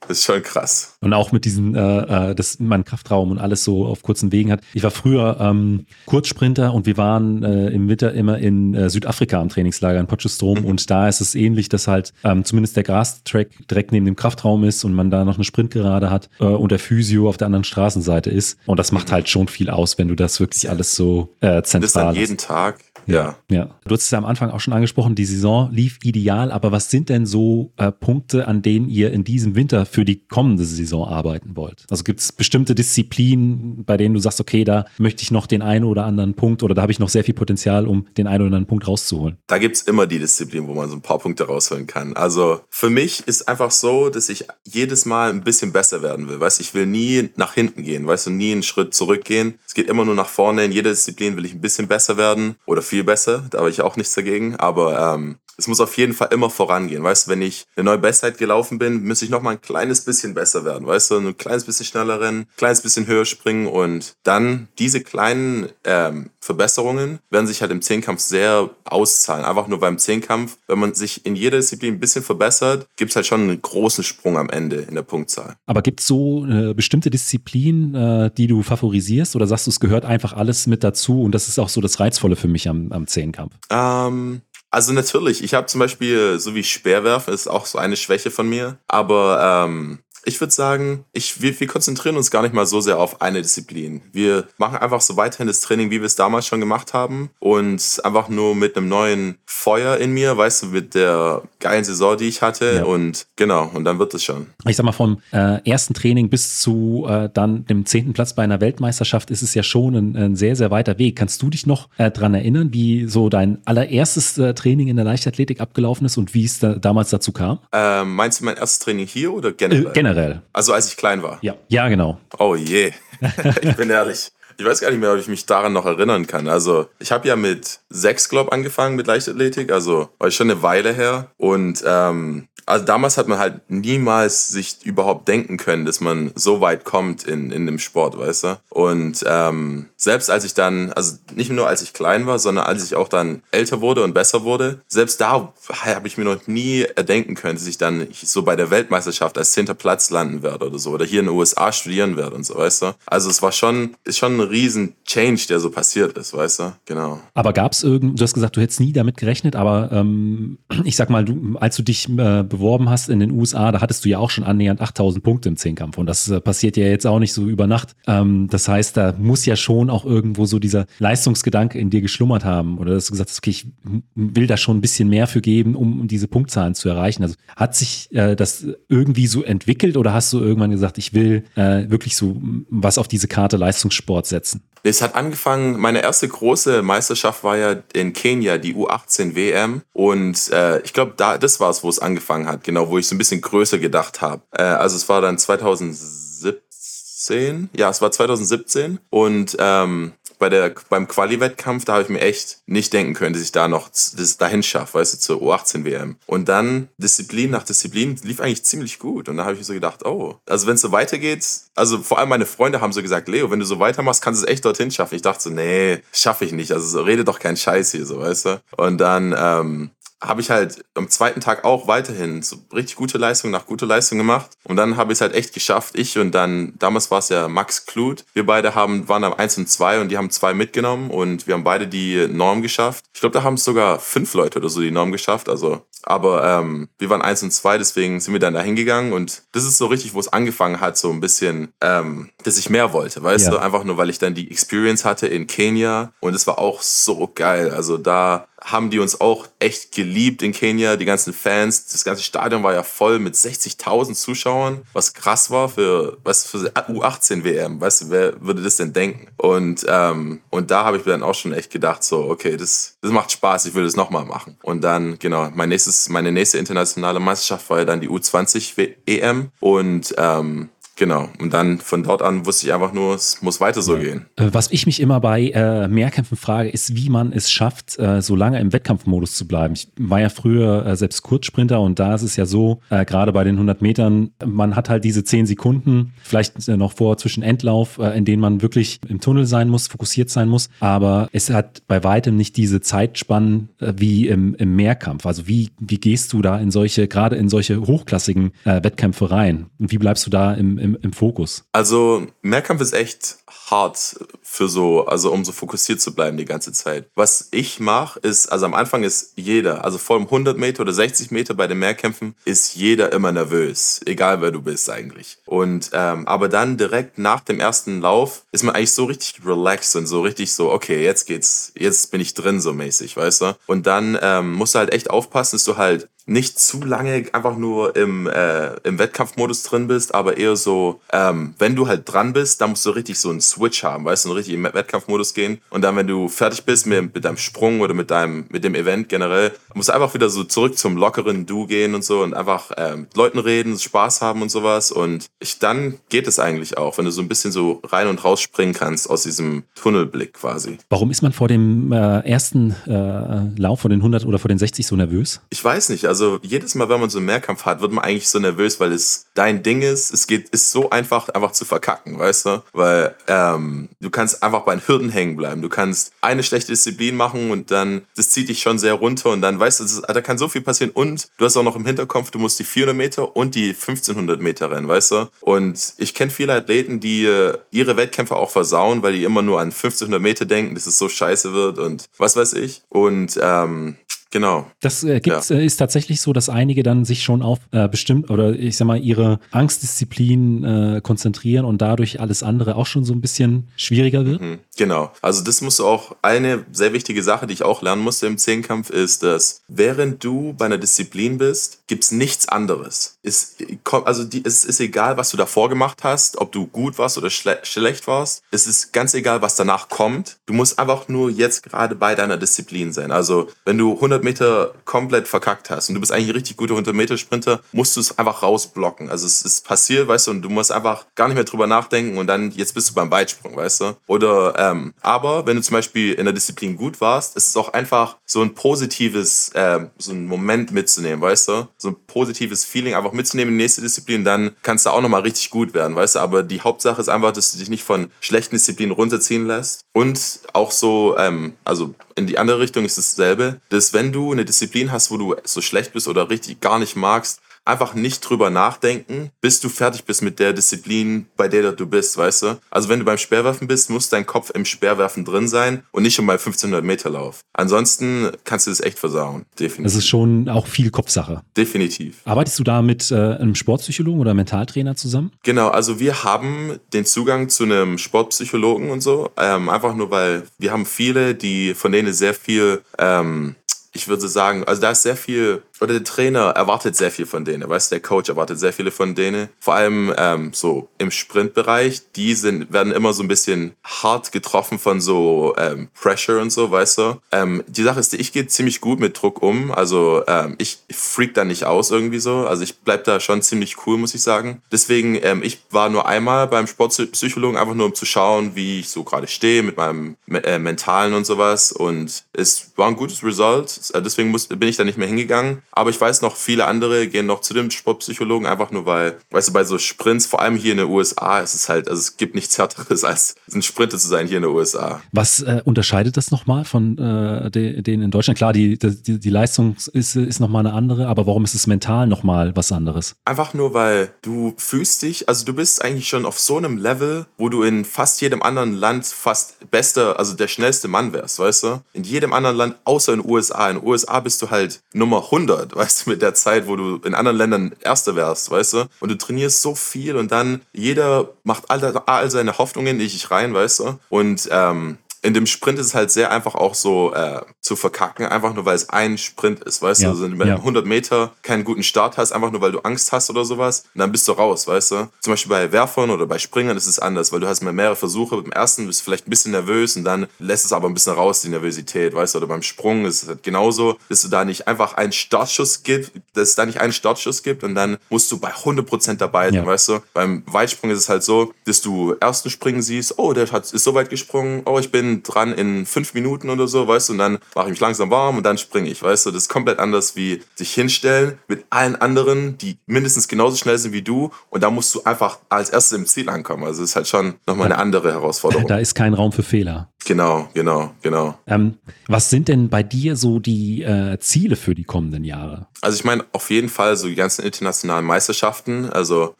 das ist schon krass. Und auch mit diesen, äh, äh, dass man Kraftraum und alles so auf kurzen Wegen hat. Ich war früher ähm, Kurzsprinter und wir waren äh, im Winter immer in äh, Südafrika am Trainingslager in Potchefstroom mhm. und da ist es ähnlich, dass halt ähm, zumindest der Grastrack direkt direkt neben dem Kraftraum ist und man da noch eine Sprintgerade hat äh, und der Physio auf der anderen Straßenseite ist. Und das macht halt schon viel aus, wenn du das wirklich alles so äh, zentral Das dann jeden Tag. Ja. ja. Du hast es ja am Anfang auch schon angesprochen, die Saison lief ideal, aber was sind denn so äh, Punkte, an denen ihr in diesem Winter für die kommende Saison arbeiten wollt? Also gibt es bestimmte Disziplinen, bei denen du sagst, okay, da möchte ich noch den einen oder anderen Punkt oder da habe ich noch sehr viel Potenzial, um den einen oder anderen Punkt rauszuholen? Da gibt es immer die Disziplin, wo man so ein paar Punkte rausholen kann. Also für mich ist einfach so, dass ich jedes Mal ein bisschen besser werden will. Weißt ich will nie nach hinten gehen, weißt du, nie einen Schritt zurückgehen. Es geht immer nur nach vorne. In jeder Disziplin will ich ein bisschen besser werden oder viel besser, da habe ich auch nichts dagegen, aber ähm, es muss auf jeden Fall immer vorangehen. Weißt du, wenn ich eine neue Bestzeit gelaufen bin, müsste ich noch mal ein kleines bisschen besser werden. Weißt du, ein kleines bisschen schneller rennen, ein kleines bisschen höher springen und dann diese kleinen ähm, Verbesserungen werden sich halt im Zehnkampf sehr auszahlen. Einfach nur beim Zehnkampf, wenn man sich in jeder Disziplin ein bisschen verbessert, gibt es halt schon einen großen Sprung am Ende in der Punktzahl. Aber gibt es so äh, bestimmte Disziplinen, äh, die du favorisierst oder sagst du, es gehört einfach alles mit dazu und das ist auch so das Reizvolle für mich am, am Zehnkampf? Ähm, also natürlich, ich habe zum Beispiel, so wie Speerwerfen, ist auch so eine Schwäche von mir. Aber ähm, ich würde sagen, ich, wir, wir konzentrieren uns gar nicht mal so sehr auf eine Disziplin. Wir machen einfach so weiterhin das Training, wie wir es damals schon gemacht haben. Und einfach nur mit einem neuen Feuer in mir, weißt du, mit der geilen Saison, die ich hatte. Ja. Und genau, und dann wird es schon. Ich sag mal, vom äh, ersten Training bis zu äh, dann dem zehnten Platz bei einer Weltmeisterschaft ist es ja schon ein, ein sehr, sehr weiter Weg. Kannst du dich noch äh, dran erinnern, wie so dein allererstes äh, Training in der Leichtathletik abgelaufen ist und wie es da damals dazu kam? Ähm, meinst du mein erstes Training hier oder generell? Äh, generell. Also als ich klein war? Ja, ja genau. Oh je, <laughs> ich bin ehrlich. Ich weiß gar nicht mehr, ob ich mich daran noch erinnern kann. Also ich habe ja mit sechs, glaube angefangen mit Leichtathletik, also war schon eine Weile her. Und ähm, also damals hat man halt niemals sich überhaupt denken können, dass man so weit kommt in, in dem Sport, weißt du? Und ähm, selbst als ich dann, also nicht nur als ich klein war, sondern als ich auch dann älter wurde und besser wurde, selbst da habe ich mir noch nie erdenken können, dass ich dann so bei der Weltmeisterschaft als zehnter Platz landen werde oder so oder hier in den USA studieren werde und so, weißt du? Also es war schon, ist schon ein riesen Change, der so passiert ist, weißt du? Genau. Aber gab es irgend, du hast gesagt, du hättest nie damit gerechnet, aber ähm, ich sag mal, du, als du dich äh, beworben hast in den USA, da hattest du ja auch schon annähernd 8000 Punkte im Zehnkampf und das äh, passiert ja jetzt auch nicht so über Nacht. Ähm, das heißt, da muss ja schon auch irgendwo so dieser Leistungsgedanke in dir geschlummert haben oder dass du gesagt hast, okay, ich will da schon ein bisschen mehr für geben, um, diese Punktzahlen zu erreichen. Also hat sich äh, das irgendwie so entwickelt oder hast du irgendwann gesagt, ich will äh, wirklich so was auf diese Karte Leistungssport setzen? Es hat angefangen, meine erste große Meisterschaft war ja in Kenia, die U18 WM. Und äh, ich glaube, da das war es, wo es angefangen hat, genau, wo ich so ein bisschen größer gedacht habe. Äh, also es war dann 2017, ja, es war 2017 und ähm, bei der, beim Quali-Wettkampf, da habe ich mir echt nicht denken können, dass ich da noch das dahin schaffe, weißt du, zur U18-WM. Und dann Disziplin nach Disziplin lief eigentlich ziemlich gut. Und da habe ich so gedacht, oh, also wenn es so weitergeht, also vor allem meine Freunde haben so gesagt, Leo, wenn du so weitermachst, kannst du es echt dorthin schaffen. Ich dachte so, nee, schaffe ich nicht. Also so, rede doch keinen Scheiß hier, so, weißt du. Und dann, ähm, habe ich halt am zweiten Tag auch weiterhin so richtig gute Leistung nach gute Leistung gemacht. Und dann habe ich es halt echt geschafft. Ich und dann, damals war es ja Max Kluth. Wir beide haben, waren am 1 und 2 und die haben zwei mitgenommen und wir haben beide die Norm geschafft. Ich glaube, da haben es sogar fünf Leute oder so die Norm geschafft. Also, aber ähm, wir waren 1 und 2, deswegen sind wir dann da hingegangen. Und das ist so richtig, wo es angefangen hat, so ein bisschen, ähm, dass ich mehr wollte. Weißt ja. du, einfach nur, weil ich dann die Experience hatte in Kenia. Und es war auch so geil. Also da haben die uns auch echt geliebt in Kenia, die ganzen Fans. Das ganze Stadion war ja voll mit 60.000 Zuschauern, was krass war für, was für U18 WM. Weißt du, wer würde das denn denken? Und, ähm, und da habe ich mir dann auch schon echt gedacht, so, okay, das, das macht Spaß, ich will das nochmal machen. Und dann, genau, mein nächstes, meine nächste internationale Meisterschaft war ja dann die U20 EM und ähm, Genau. Und dann von dort an wusste ich einfach nur, es muss weiter so gehen. Äh, was ich mich immer bei äh, Mehrkämpfen frage, ist, wie man es schafft, äh, so lange im Wettkampfmodus zu bleiben. Ich war ja früher äh, selbst Kurzsprinter und da ist es ja so, äh, gerade bei den 100 Metern, man hat halt diese 10 Sekunden, vielleicht äh, noch vor zwischen Endlauf, in denen man wirklich im Tunnel sein muss, fokussiert sein muss. Aber es hat bei weitem nicht diese Zeitspannen wie im, im Mehrkampf. Also wie, wie gehst du da in solche, gerade in solche hochklassigen Wettkämpfe rein? Und wie bleibst du da im, im im, im Fokus? Also Mehrkampf ist echt hart für so, also um so fokussiert zu bleiben die ganze Zeit. Was ich mache, ist, also am Anfang ist jeder, also vor allem 100 Meter oder 60 Meter bei den Mehrkämpfen, ist jeder immer nervös, egal wer du bist eigentlich. Und ähm, aber dann direkt nach dem ersten Lauf ist man eigentlich so richtig relaxed und so richtig so, okay, jetzt geht's, jetzt bin ich drin so mäßig, weißt du? Und dann ähm, musst du halt echt aufpassen, dass du halt nicht zu lange einfach nur im, äh, im Wettkampfmodus drin bist, aber eher so, ähm, wenn du halt dran bist, dann musst du richtig so einen Switch haben, weißt du, richtig im Wettkampfmodus gehen. Und dann, wenn du fertig bist mit, mit deinem Sprung oder mit deinem, mit dem Event generell, musst du einfach wieder so zurück zum lockeren Du gehen und so und einfach äh, mit Leuten reden, Spaß haben und sowas. Und ich, dann geht es eigentlich auch, wenn du so ein bisschen so rein und raus springen kannst aus diesem Tunnelblick quasi. Warum ist man vor dem äh, ersten äh, Lauf, vor den 100 oder vor den 60 so nervös? Ich weiß nicht, also jedes Mal, wenn man so einen Mehrkampf hat, wird man eigentlich so nervös, weil es dein Ding ist. Es geht, ist so einfach, einfach zu verkacken, weißt du? Weil ähm, du kannst einfach bei den Hürden hängen bleiben. Du kannst eine schlechte Disziplin machen und dann, das zieht dich schon sehr runter und dann weißt du, ist, da kann so viel passieren und du hast auch noch im Hinterkopf, du musst die 400 Meter und die 1500 Meter rennen, weißt du? Und ich kenne viele Athleten, die äh, ihre Wettkämpfe auch versauen, weil die immer nur an 1500 Meter denken, dass es so scheiße wird und was weiß ich. Und ähm, Genau. Das äh, gibt's, ja. äh, ist tatsächlich so, dass einige dann sich schon auf äh, bestimmt oder ich sag mal ihre Angstdisziplin äh, konzentrieren und dadurch alles andere auch schon so ein bisschen schwieriger wird. Mhm, genau. Also das musst du auch eine sehr wichtige Sache, die ich auch lernen musste im Zehnkampf, ist, dass während du bei einer Disziplin bist, gibt's nichts anderes. Ist, also die, es ist egal, was du davor gemacht hast, ob du gut warst oder schle schlecht warst. Es ist ganz egal, was danach kommt. Du musst einfach nur jetzt gerade bei deiner Disziplin sein. Also wenn du 100 100 Meter komplett verkackt hast und du bist eigentlich ein richtig guter 100 Meter Sprinter, musst du es einfach rausblocken. Also es ist passiert, weißt du, und du musst einfach gar nicht mehr drüber nachdenken und dann jetzt bist du beim Weitsprung, weißt du. Oder ähm, aber wenn du zum Beispiel in der Disziplin gut warst, ist es auch einfach so ein positives, äh, so ein Moment mitzunehmen, weißt du, so ein positives Feeling einfach mitzunehmen in die nächste Disziplin, dann kannst du auch nochmal richtig gut werden, weißt du. Aber die Hauptsache ist einfach, dass du dich nicht von schlechten Disziplinen runterziehen lässt und auch so, ähm, also in die andere Richtung ist dasselbe, dass wenn du eine Disziplin hast, wo du so schlecht bist oder richtig gar nicht magst, einfach nicht drüber nachdenken, bis du fertig bist mit der Disziplin, bei der du bist, weißt du? Also wenn du beim Speerwerfen bist, muss dein Kopf im Speerwerfen drin sein und nicht schon bei 1500 Meter Lauf. Ansonsten kannst du das echt versauen, definitiv. Das ist schon auch viel Kopfsache. Definitiv. Arbeitest du da mit äh, einem Sportpsychologen oder Mentaltrainer zusammen? Genau, also wir haben den Zugang zu einem Sportpsychologen und so, ähm, einfach nur weil wir haben viele, die von denen sehr viel ähm, ich würde sagen, also da ist sehr viel oder der Trainer erwartet sehr viel von denen, weißt der Coach erwartet sehr viele von denen. Vor allem ähm, so im Sprintbereich, die sind, werden immer so ein bisschen hart getroffen von so ähm, Pressure und so, weißt du. Ähm, die Sache ist, ich gehe ziemlich gut mit Druck um, also ähm, ich freak da nicht aus irgendwie so, also ich bleib da schon ziemlich cool, muss ich sagen. Deswegen, ähm, ich war nur einmal beim Sportpsychologen, einfach nur um zu schauen, wie ich so gerade stehe mit meinem äh, Mentalen und sowas und es war ein gutes Result, deswegen muss, bin ich da nicht mehr hingegangen. Aber ich weiß noch, viele andere gehen noch zu dem Sportpsychologen, einfach nur weil, weißt du, bei so Sprints, vor allem hier in den USA, ist es halt, also es gibt nichts härteres als ein Sprinter zu sein hier in den USA. Was äh, unterscheidet das nochmal von äh, denen in Deutschland? Klar, die, die, die Leistung ist, ist nochmal eine andere, aber warum ist es mental nochmal was anderes? Einfach nur, weil du fühlst dich, also du bist eigentlich schon auf so einem Level, wo du in fast jedem anderen Land fast bester, also der schnellste Mann wärst, weißt du? In jedem anderen Land, außer in den USA. In den USA bist du halt Nummer 100 verändert, <laughs> weißt du, mit der Zeit, wo du in anderen Ländern Erster wärst, weißt du? Und du trainierst so viel und dann jeder macht all, all seine Hoffnungen in dich rein, weißt du? Und ähm, in dem Sprint ist es halt sehr einfach auch so äh, zu verkacken, einfach nur weil es ein Sprint ist, weißt ja. du? Also wenn du ja. 100 Meter keinen guten Start hast, einfach nur weil du Angst hast oder sowas, dann bist du raus, weißt du? Zum Beispiel bei Werfern oder bei Springern ist es anders, weil du hast mehrere Versuche. Beim ersten bist du vielleicht ein bisschen nervös und dann lässt es aber ein bisschen raus, die Nervosität, weißt du? Oder beim Sprung ist es halt genauso, dass du da nicht einfach einen Startschuss gibt, dass es da nicht einen Startschuss gibt und dann musst du bei 100% dabei sein, ja. weißt du? Beim Weitsprung ist es halt so, dass du ersten Springen siehst, oh, der hat, ist so weit gesprungen, oh, ich bin dran in fünf Minuten oder so, weißt du, und dann mache ich mich langsam warm und dann springe ich, weißt du. Das ist komplett anders wie sich hinstellen mit allen anderen, die mindestens genauso schnell sind wie du und da musst du einfach als erstes im Ziel ankommen. Also das ist halt schon nochmal eine andere Herausforderung. Da ist kein Raum für Fehler. Genau, genau, genau. Ähm, was sind denn bei dir so die äh, Ziele für die kommenden Jahre? Also ich meine auf jeden Fall so die ganzen internationalen Meisterschaften, also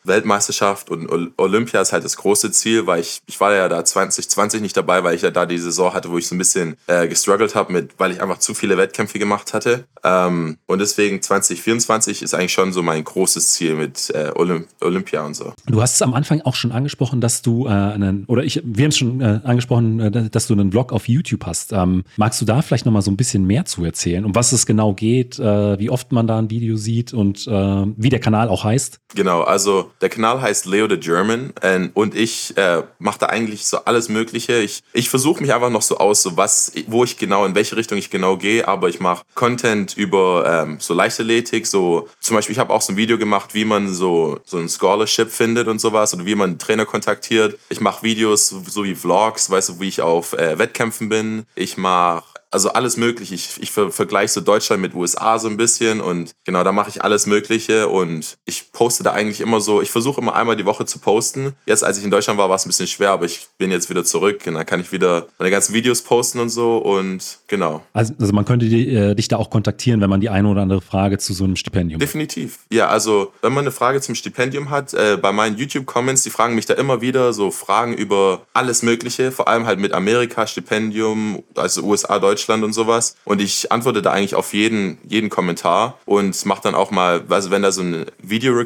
Weltmeisterschaft und Olympia ist halt das große Ziel, weil ich, ich war ja da 2020 nicht dabei, weil ich ja da die Saison hatte, wo ich so ein bisschen äh, gestruggelt habe, mit, weil ich einfach zu viele Wettkämpfe gemacht hatte. Ähm, und deswegen 2024 ist eigentlich schon so mein großes Ziel mit äh, Olymp Olympia und so. Du hast es am Anfang auch schon angesprochen, dass du äh, einen, oder ich, wir haben es schon äh, angesprochen, äh, dass du einen Blog auf YouTube hast. Ähm, magst du da vielleicht nochmal so ein bisschen mehr zu erzählen, um was es genau geht, äh, wie oft man da ein Video sieht und wie der Kanal auch heißt? Genau, also der Kanal heißt Leo the German und ich mache da eigentlich so alles Mögliche. Ich, ich versuche mich einfach noch so aus, so was, wo ich genau, in welche Richtung ich genau gehe, aber ich mache Content über ähm, so Leichtathletik, so zum Beispiel, ich habe auch so ein Video gemacht, wie man so, so ein Scholarship findet und sowas oder wie man einen Trainer kontaktiert. Ich mache Videos so wie Vlogs, weißt du, wie ich auf äh, Wettkämpfen bin. Ich mache also alles mögliche. Ich, ich ver vergleiche so Deutschland mit USA so ein bisschen und genau, da mache ich alles Mögliche und ich poste da eigentlich immer so, ich versuche immer einmal die Woche zu posten. Jetzt, als ich in Deutschland war, war es ein bisschen schwer, aber ich bin jetzt wieder zurück und dann kann ich wieder meine ganzen Videos posten und so und genau. Also, also man könnte die, äh, dich da auch kontaktieren, wenn man die eine oder andere Frage zu so einem Stipendium Definitiv. Ja, also wenn man eine Frage zum Stipendium hat, äh, bei meinen YouTube-Comments, die fragen mich da immer wieder so Fragen über alles Mögliche, vor allem halt mit Amerika, Stipendium, also USA, Deutschland und sowas. Und ich antworte da eigentlich auf jeden, jeden Kommentar und mache dann auch mal, also wenn da so ein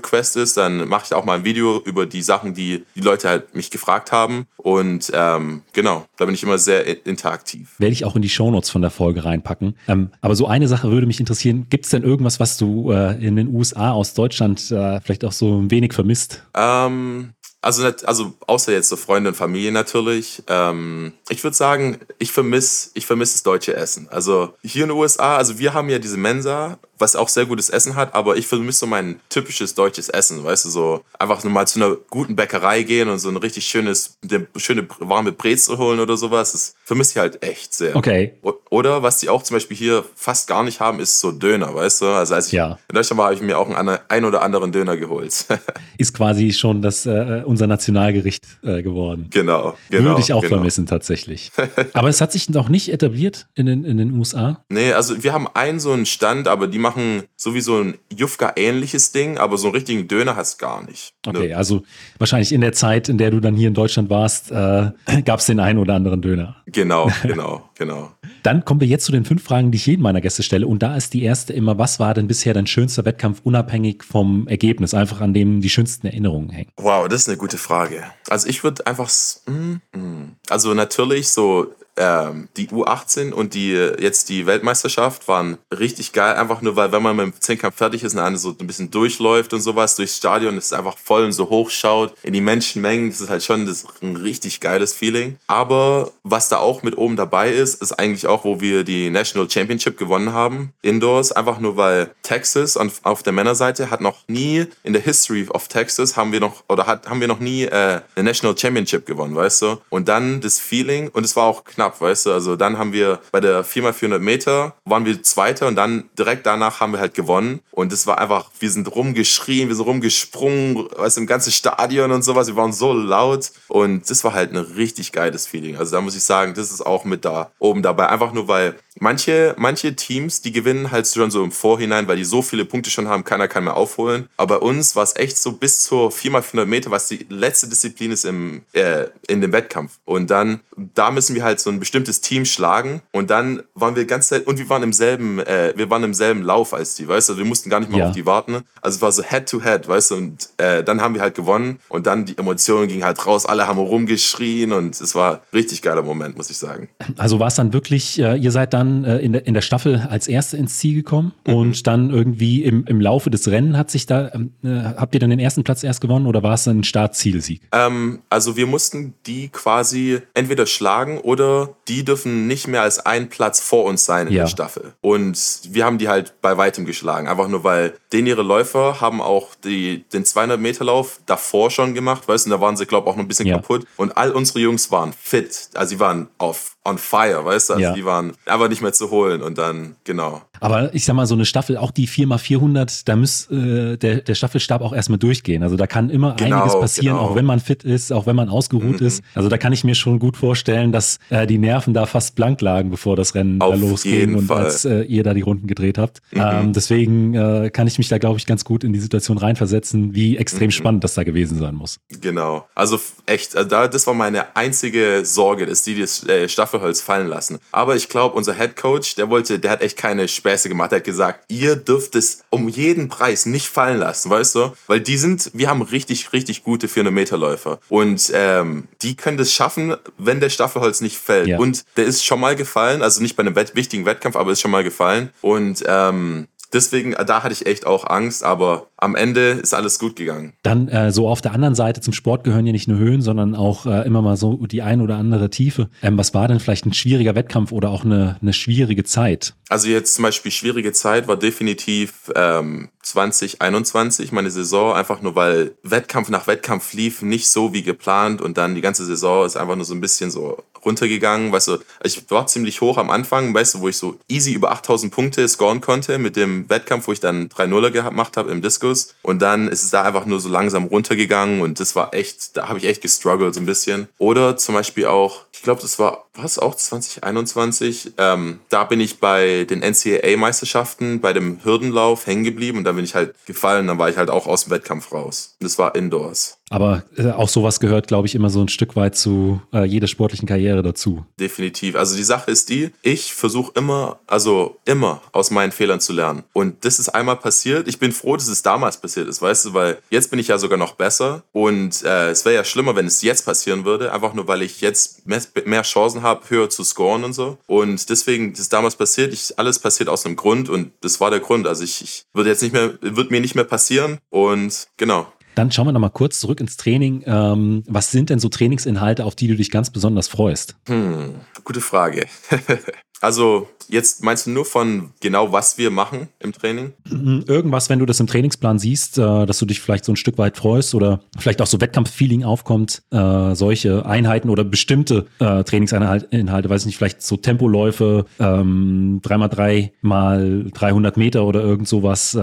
Video-Request ist, dann mache ich auch mal ein Video über die Sachen, die die Leute halt mich gefragt haben. Und ähm, genau, da bin ich immer sehr interaktiv. Werde ich auch in die Shownotes von der Folge reinpacken. Ähm, aber so eine Sache würde mich interessieren. Gibt es denn irgendwas, was du äh, in den USA aus Deutschland äh, vielleicht auch so ein wenig vermisst? Ähm, Also, also außer jetzt so Freunde und Familie natürlich. Ähm, ich würde sagen, ich vermisse ich vermiss das deutsche Essen. Also hier in den USA, also wir haben ja diese Mensa, was auch sehr gutes Essen hat, aber ich vermisse so mein typisches deutsches Essen, weißt du, so einfach nur mal zu einer guten Bäckerei gehen und so ein richtig schönes, eine schöne warme Brezel holen oder sowas. Das vermisse ich halt echt sehr. Okay. Oder was die auch zum Beispiel hier fast gar nicht haben, ist so Döner, weißt du? Also als ich ja. in Deutschland war, habe ich mir auch einen ein oder anderen Döner geholt. <laughs> ist quasi schon das, äh, unser Nationalgericht äh, geworden. Genau, genau. Würde ich auch genau. vermissen tatsächlich. <laughs> aber es hat sich noch nicht etabliert in den, in den USA? Nee, also wir haben einen so einen Stand, aber die machen sowieso ein Jufka-ähnliches Ding, aber so einen richtigen Döner hast gar nicht. Okay, ne? also wahrscheinlich in der Zeit, in der du dann hier in Deutschland warst, äh, <laughs> gab es den einen oder anderen Döner. Genau, <laughs> genau, genau. Dann kommen wir jetzt zu den fünf Fragen, die ich jedem meiner Gäste stelle. Und da ist die erste immer, was war denn bisher dein schönster Wettkampf, unabhängig vom Ergebnis, einfach an dem die schönsten Erinnerungen hängen? Wow, das ist eine gute Frage. Also ich würde einfach, mm, mm. also natürlich so ähm, die U18 und die jetzt die Weltmeisterschaft waren richtig geil, einfach nur weil wenn man mit dem Zehnkampf fertig ist und dann so ein bisschen durchläuft und sowas durchs Stadion, ist einfach voll und so hochschaut in die Menschenmengen, das ist halt schon das ein richtig geiles Feeling. Aber was da auch mit oben dabei ist, ist eigentlich auch, wo wir die National Championship gewonnen haben, Indoors, einfach nur weil Texas auf der Männerseite hat noch nie in der History of Texas haben wir noch oder hat, haben wir noch nie äh, eine National Championship gewonnen, weißt du? Und dann das Feeling und es war auch knapp knapp, weißt du. Also dann haben wir bei der 4x400 Meter waren wir Zweiter und dann direkt danach haben wir halt gewonnen. Und es war einfach, wir sind rumgeschrien, wir sind rumgesprungen, weißt du, im ganzen Stadion und sowas. Wir waren so laut und das war halt ein richtig geiles Feeling. Also da muss ich sagen, das ist auch mit da oben dabei. Einfach nur, weil manche, manche Teams, die gewinnen halt schon so im Vorhinein, weil die so viele Punkte schon haben, keiner kann mehr aufholen. Aber bei uns war es echt so bis zur 4x400 Meter, was die letzte Disziplin ist im, äh, in dem Wettkampf. Und dann, da müssen wir halt so ein bestimmtes Team schlagen. Und dann waren wir ganz und wir waren im selben, äh, wir waren im selben Lauf als die, weißt du, wir mussten gar nicht mehr ja. auf die warten. Also es war so Head to Head, weißt du, und äh, dann haben wir halt gewonnen und dann die Emotionen gingen halt raus, alle haben rumgeschrien und es war ein richtig geiler Moment, muss ich sagen. Also war es dann wirklich, äh, ihr seid dann dann äh, in, der, in der Staffel als Erste ins Ziel gekommen mhm. und dann irgendwie im, im Laufe des Rennen hat sich da, ähm, äh, habt ihr dann den ersten Platz erst gewonnen oder war es ein Startzielsieg? Ähm, also wir mussten die quasi entweder schlagen oder die dürfen nicht mehr als ein Platz vor uns sein in ja. der Staffel. Und wir haben die halt bei weitem geschlagen, einfach nur weil den ihre Läufer haben auch die, den 200 Meter Lauf davor schon gemacht, weißt du, da waren sie glaube ich auch noch ein bisschen ja. kaputt und all unsere Jungs waren fit, also sie waren auf on fire, weißt du? Also ja. die waren aber nicht mehr zu holen und dann, genau. Aber ich sag mal, so eine Staffel, auch die 4x400, da muss äh, der, der Staffelstab auch erstmal durchgehen. Also da kann immer genau, einiges passieren, genau. auch wenn man fit ist, auch wenn man ausgeruht mhm. ist. Also da kann ich mir schon gut vorstellen, dass äh, die Nerven da fast blank lagen, bevor das Rennen Auf da losging und Fall. als äh, ihr da die Runden gedreht habt. Mhm. Ähm, deswegen äh, kann ich mich da, glaube ich, ganz gut in die Situation reinversetzen, wie extrem mhm. spannend das da gewesen sein muss. Genau. Also echt, also da, das war meine einzige Sorge, dass die das äh, Staffel Staffelholz fallen lassen. Aber ich glaube, unser Head Coach, der wollte, der hat echt keine Späße gemacht. Er hat gesagt, ihr dürft es um jeden Preis nicht fallen lassen, weißt du? Weil die sind, wir haben richtig, richtig gute 400 Meter Läufer. Und ähm, die können das schaffen, wenn der Staffelholz nicht fällt. Ja. Und der ist schon mal gefallen, also nicht bei einem wichtigen Wettkampf, aber ist schon mal gefallen. Und ähm, deswegen, da hatte ich echt auch Angst, aber am Ende ist alles gut gegangen. Dann äh, so auf der anderen Seite zum Sport gehören ja nicht nur Höhen, sondern auch äh, immer mal so die ein oder andere Tiefe. Ähm, was war denn vielleicht ein schwieriger Wettkampf oder auch eine, eine schwierige Zeit? Also jetzt zum Beispiel schwierige Zeit war definitiv ähm, 2021, meine Saison, einfach nur weil Wettkampf nach Wettkampf lief nicht so wie geplant und dann die ganze Saison ist einfach nur so ein bisschen so runtergegangen. Weißt du, ich war ziemlich hoch am Anfang, weißt du, wo ich so easy über 8000 Punkte scoren konnte mit dem Wettkampf, wo ich dann 3-0er gemacht habe im Diskus. Und dann ist es da einfach nur so langsam runtergegangen und das war echt, da habe ich echt gestruggelt so ein bisschen. Oder zum Beispiel auch, ich glaube, das war, was auch 2021, ähm, da bin ich bei den NCAA-Meisterschaften bei dem Hürdenlauf hängen geblieben und da bin ich halt gefallen, dann war ich halt auch aus dem Wettkampf raus. Das war Indoors. Aber äh, auch sowas gehört, glaube ich, immer so ein Stück weit zu äh, jeder sportlichen Karriere dazu. Definitiv. Also die Sache ist die, ich versuche immer, also immer aus meinen Fehlern zu lernen. Und das ist einmal passiert. Ich bin froh, dass es damals passiert ist, weißt du, weil jetzt bin ich ja sogar noch besser. Und äh, es wäre ja schlimmer, wenn es jetzt passieren würde, einfach nur weil ich jetzt mehr, mehr Chancen habe, höher zu scoren und so. Und deswegen das ist damals passiert. Ich, alles passiert aus einem Grund und das war der Grund. Also ich, ich würde jetzt nicht mehr, wird mir nicht mehr passieren. Und genau. Dann schauen wir nochmal kurz zurück ins Training. Ähm, was sind denn so Trainingsinhalte, auf die du dich ganz besonders freust? Hm, gute Frage. <laughs> Also jetzt meinst du nur von genau, was wir machen im Training? Mhm, irgendwas, wenn du das im Trainingsplan siehst, äh, dass du dich vielleicht so ein Stück weit freust oder vielleicht auch so Wettkampffeeling aufkommt, äh, solche Einheiten oder bestimmte äh, Trainingsinhalte, weiß ich nicht, vielleicht so Tempoläufe, ähm, 3x3 mal 300 Meter oder irgend sowas.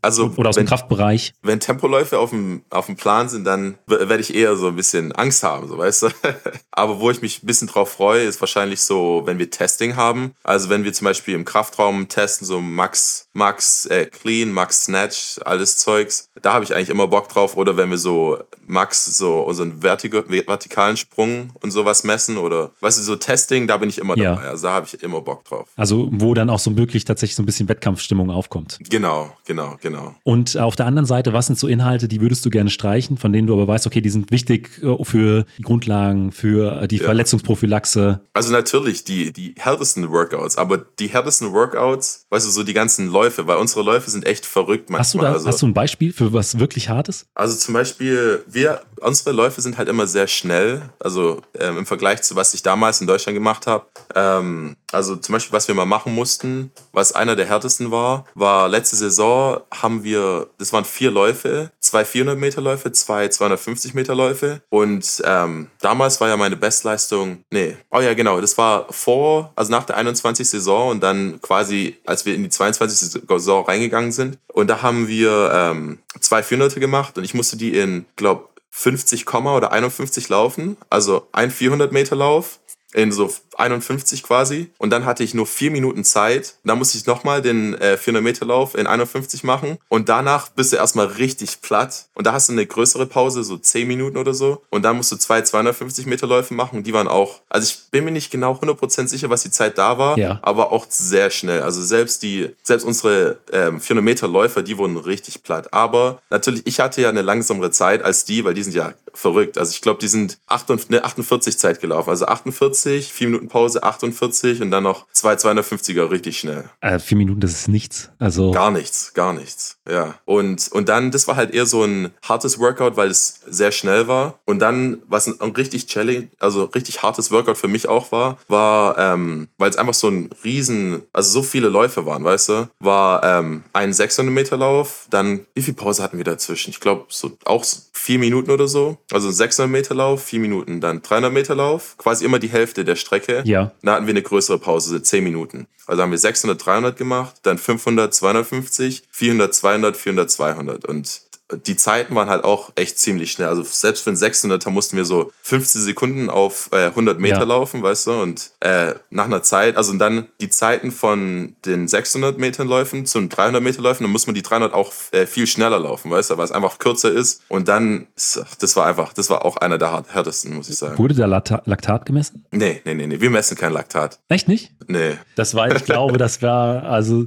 Also oder aus wenn, dem Kraftbereich. Wenn Tempoläufe auf dem, auf dem Plan sind, dann werde ich eher so ein bisschen Angst haben, so weißt du. <laughs> Aber wo ich mich ein bisschen drauf freue, ist wahrscheinlich so, wenn wir Testing haben. Also wenn wir zum Beispiel im Kraftraum testen, so Max, Max äh, Clean, Max Snatch, alles Zeugs, da habe ich eigentlich immer Bock drauf. Oder wenn wir so Max, so unseren vertikalen Sprung und sowas messen oder weißt du, so Testing, da bin ich immer ja. dabei. Also da habe ich immer Bock drauf. Also wo dann auch so wirklich tatsächlich so ein bisschen Wettkampfstimmung aufkommt. Genau, genau, genau. Und auf der anderen Seite, was sind so Inhalte, die würdest du gerne streichen, von denen du aber weißt, okay, die sind wichtig äh, für die Grundlagen, für die ja. Verletzungsprophylaxe? Also natürlich die, die härtesten Workouts, aber die härtesten Workouts, weißt du, so die ganzen Läufe, weil unsere Läufe sind echt verrückt manchmal. Hast du, da, also, hast du ein Beispiel für was wirklich Hartes? Also zum Beispiel, wir, unsere Läufe sind halt immer sehr schnell, also ähm, im Vergleich zu was ich damals in Deutschland gemacht habe. Ähm, also zum Beispiel, was wir mal machen mussten, was einer der härtesten war, war letzte Saison haben wir, das waren vier Läufe, zwei 400 Meter Läufe, zwei 250 Meter Läufe und ähm, damals war ja meine Bestleistung, nee, oh ja genau, das war vor, also nach der 21. Saison und dann quasi, als wir in die 22. Saison reingegangen sind und da haben wir ähm, zwei 400 gemacht und ich musste die in, glaube 50, oder 51 laufen, also ein 400 Meter Lauf in so 51 quasi. Und dann hatte ich nur vier Minuten Zeit. Dann musste ich nochmal den äh, 400 Meter Lauf in 51 machen. Und danach bist du erstmal richtig platt. Und da hast du eine größere Pause, so 10 Minuten oder so. Und dann musst du zwei 250 Meter Läufe machen. Und die waren auch, also ich bin mir nicht genau 100% sicher, was die Zeit da war, ja. aber auch sehr schnell. Also selbst die, selbst unsere ähm, 400 Meter Läufer, die wurden richtig platt. Aber natürlich, ich hatte ja eine langsamere Zeit als die, weil die sind ja verrückt. Also ich glaube, die sind 48, ne, 48 Zeit gelaufen. Also 48, 4 Minuten Pause, 48 und dann noch zwei 250er richtig schnell. Äh, vier Minuten, das ist nichts. Also gar nichts, gar nichts. Ja. Und, und dann, das war halt eher so ein hartes Workout, weil es sehr schnell war. Und dann, was ein, ein richtig challenge, also richtig hartes Workout für mich auch war, war, ähm, weil es einfach so ein riesen, also so viele Läufe waren, weißt du, war ähm, ein 600 Meter Lauf, dann, wie viel Pause hatten wir dazwischen? Ich glaube, so auch vier Minuten oder so. Also ein 600 Meter Lauf, vier Minuten, dann 300 Meter Lauf, quasi immer die Hälfte der Strecke. Ja. Da hatten wir eine größere Pause, so 10 Minuten. Also haben wir 600, 300 gemacht, dann 500, 250, 400, 200, 400, 200 und die Zeiten waren halt auch echt ziemlich schnell. Also selbst für einen 600er mussten wir so 15 Sekunden auf äh, 100 Meter ja. laufen, weißt du? Und äh, nach einer Zeit, also dann die Zeiten von den 600 Metern Läufen zu den 300 Meter Läufen, dann muss man die 300 auch äh, viel schneller laufen, weißt du? Weil es einfach kürzer ist. Und dann, das war einfach, das war auch einer der härtesten, muss ich sagen. Wurde der Laktat gemessen? Nee, nee, nee, nee. Wir messen kein Laktat. Echt nicht? Nee. Das war, ich glaube, das war, also,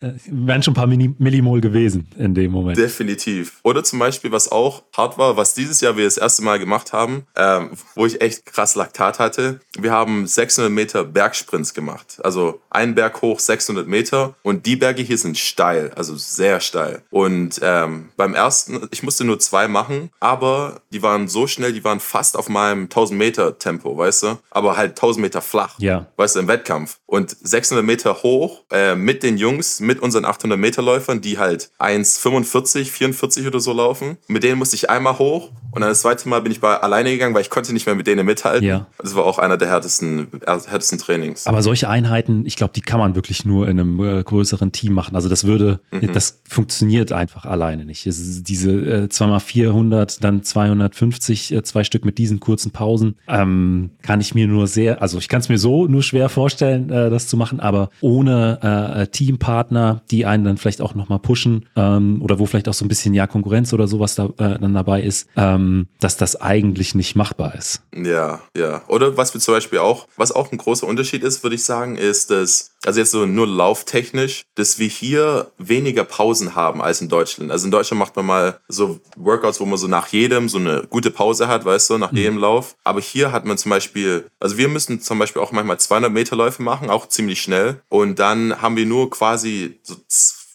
äh, wären schon ein paar Millimol gewesen in dem Moment. Definitiv. Oder zum Beispiel, was auch hart war, was dieses Jahr wir das erste Mal gemacht haben, ähm, wo ich echt krass Laktat hatte. Wir haben 600 Meter Bergsprints gemacht. Also ein Berg hoch, 600 Meter. Und die Berge hier sind steil, also sehr steil. Und ähm, beim ersten, ich musste nur zwei machen, aber die waren so schnell, die waren fast auf meinem 1000 Meter Tempo, weißt du? Aber halt 1000 Meter flach, ja. weißt du, im Wettkampf. Und 600 Meter hoch äh, mit den Jungs, mit unseren 800 Meter Läufern, die halt 1,45, 44 oder so laufen. Mit denen musste ich einmal hoch und dann das zweite Mal bin ich bei alleine gegangen, weil ich konnte nicht mehr mit denen mithalten. Ja. Das war auch einer der härtesten, härtesten Trainings. Aber solche Einheiten, ich glaube, die kann man wirklich nur in einem äh, größeren Team machen. Also das würde, mhm. das funktioniert einfach alleine nicht. diese äh, 2x400, dann 250, äh, zwei Stück mit diesen kurzen Pausen, ähm, kann ich mir nur sehr, also ich kann es mir so nur schwer vorstellen, äh, das zu machen, aber ohne äh, Teampartner, die einen dann vielleicht auch nochmal pushen ähm, oder wo vielleicht auch so ein bisschen ja Konkurrenz oder sowas da, äh, dann dabei ist, ähm, dass das eigentlich nicht machbar ist. Ja, ja. Oder was wir zum Beispiel auch, was auch ein großer Unterschied ist, würde ich sagen, ist, dass, also jetzt so nur lauftechnisch, dass wir hier weniger Pausen haben als in Deutschland. Also in Deutschland macht man mal so Workouts, wo man so nach jedem so eine gute Pause hat, weißt du, nach mhm. jedem Lauf. Aber hier hat man zum Beispiel, also wir müssen zum Beispiel auch manchmal 200 Meter Läufe machen, auch ziemlich schnell. Und dann haben wir nur quasi so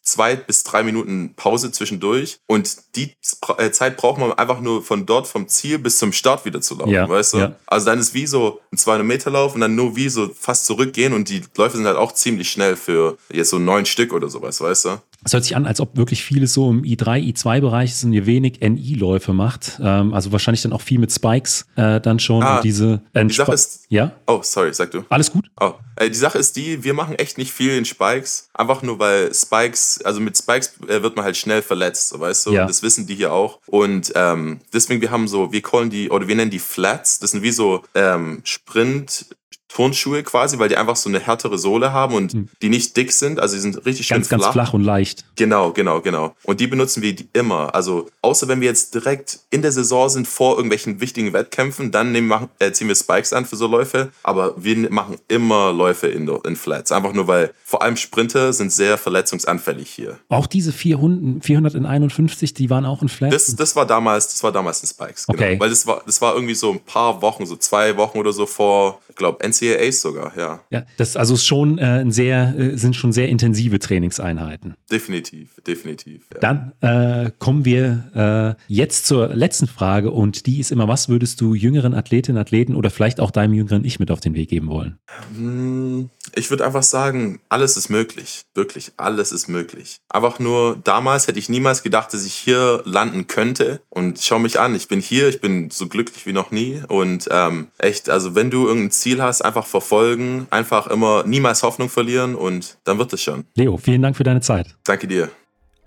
zwei bis drei Minuten Pause zwischendurch und die äh, Zeit braucht man einfach nur von dort vom Ziel bis zum Start wieder zu laufen, ja, weißt du? Ja. Also dann ist wie so ein 200 Meter Lauf und dann nur wie so fast zurückgehen und die Läufe sind halt auch ziemlich schnell für jetzt so neun Stück oder sowas, weißt du? Es hört sich an, als ob wirklich vieles so im I3, I2-Bereich ist und ihr wenig NI-Läufe macht. Ähm, also wahrscheinlich dann auch viel mit Spikes äh, dann schon. Ah, und diese die Sache ist, ja? Oh, sorry, sag du. Alles gut? Oh, äh, die Sache ist die, wir machen echt nicht viel in Spikes. Einfach nur, weil Spikes, also mit Spikes äh, wird man halt schnell verletzt, so weißt du? Ja. Das wissen die hier auch. Und ähm, deswegen, wir haben so, wir callen die, oder wir nennen die Flats. Das sind wie so ähm, Sprint, Turnschuhe quasi, weil die einfach so eine härtere Sohle haben und mhm. die nicht dick sind. Also die sind richtig schön ganz, flach. Ganz flach und leicht. Genau, genau, genau. Und die benutzen wir immer. Also außer wenn wir jetzt direkt in der Saison sind vor irgendwelchen wichtigen Wettkämpfen, dann nehmen, äh, ziehen wir Spikes an für so Läufe. Aber wir machen immer Läufe in, in Flats. Einfach nur, weil vor allem Sprinter sind sehr verletzungsanfällig hier. Auch diese 400, 451, die waren auch in Flats? Das, das war damals, das war damals in Spikes. Genau. Okay. Weil das war, das war irgendwie so ein paar Wochen, so zwei Wochen oder so vor, glaube, NCAAs sogar, ja. Ja, das also schon äh, ein sehr, äh, sind schon sehr intensive Trainingseinheiten. Definitiv, definitiv. Ja. Dann äh, kommen wir äh, jetzt zur letzten Frage und die ist immer, was würdest du jüngeren Athletinnen, Athleten oder vielleicht auch deinem jüngeren Ich mit auf den Weg geben wollen? Hm, ich würde einfach sagen, alles ist möglich. Wirklich, alles ist möglich. Einfach nur, damals hätte ich niemals gedacht, dass ich hier landen könnte. Und schau mich an, ich bin hier, ich bin so glücklich wie noch nie. Und ähm, echt, also wenn du irgendein Ziel hast, einfach verfolgen, einfach immer niemals Hoffnung verlieren und dann wird es schon. Leo, vielen Dank für deine Zeit. Danke dir.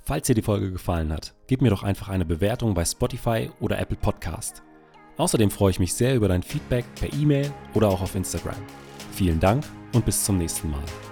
Falls dir die Folge gefallen hat, gib mir doch einfach eine Bewertung bei Spotify oder Apple Podcast. Außerdem freue ich mich sehr über dein Feedback per E-Mail oder auch auf Instagram. Vielen Dank und bis zum nächsten Mal.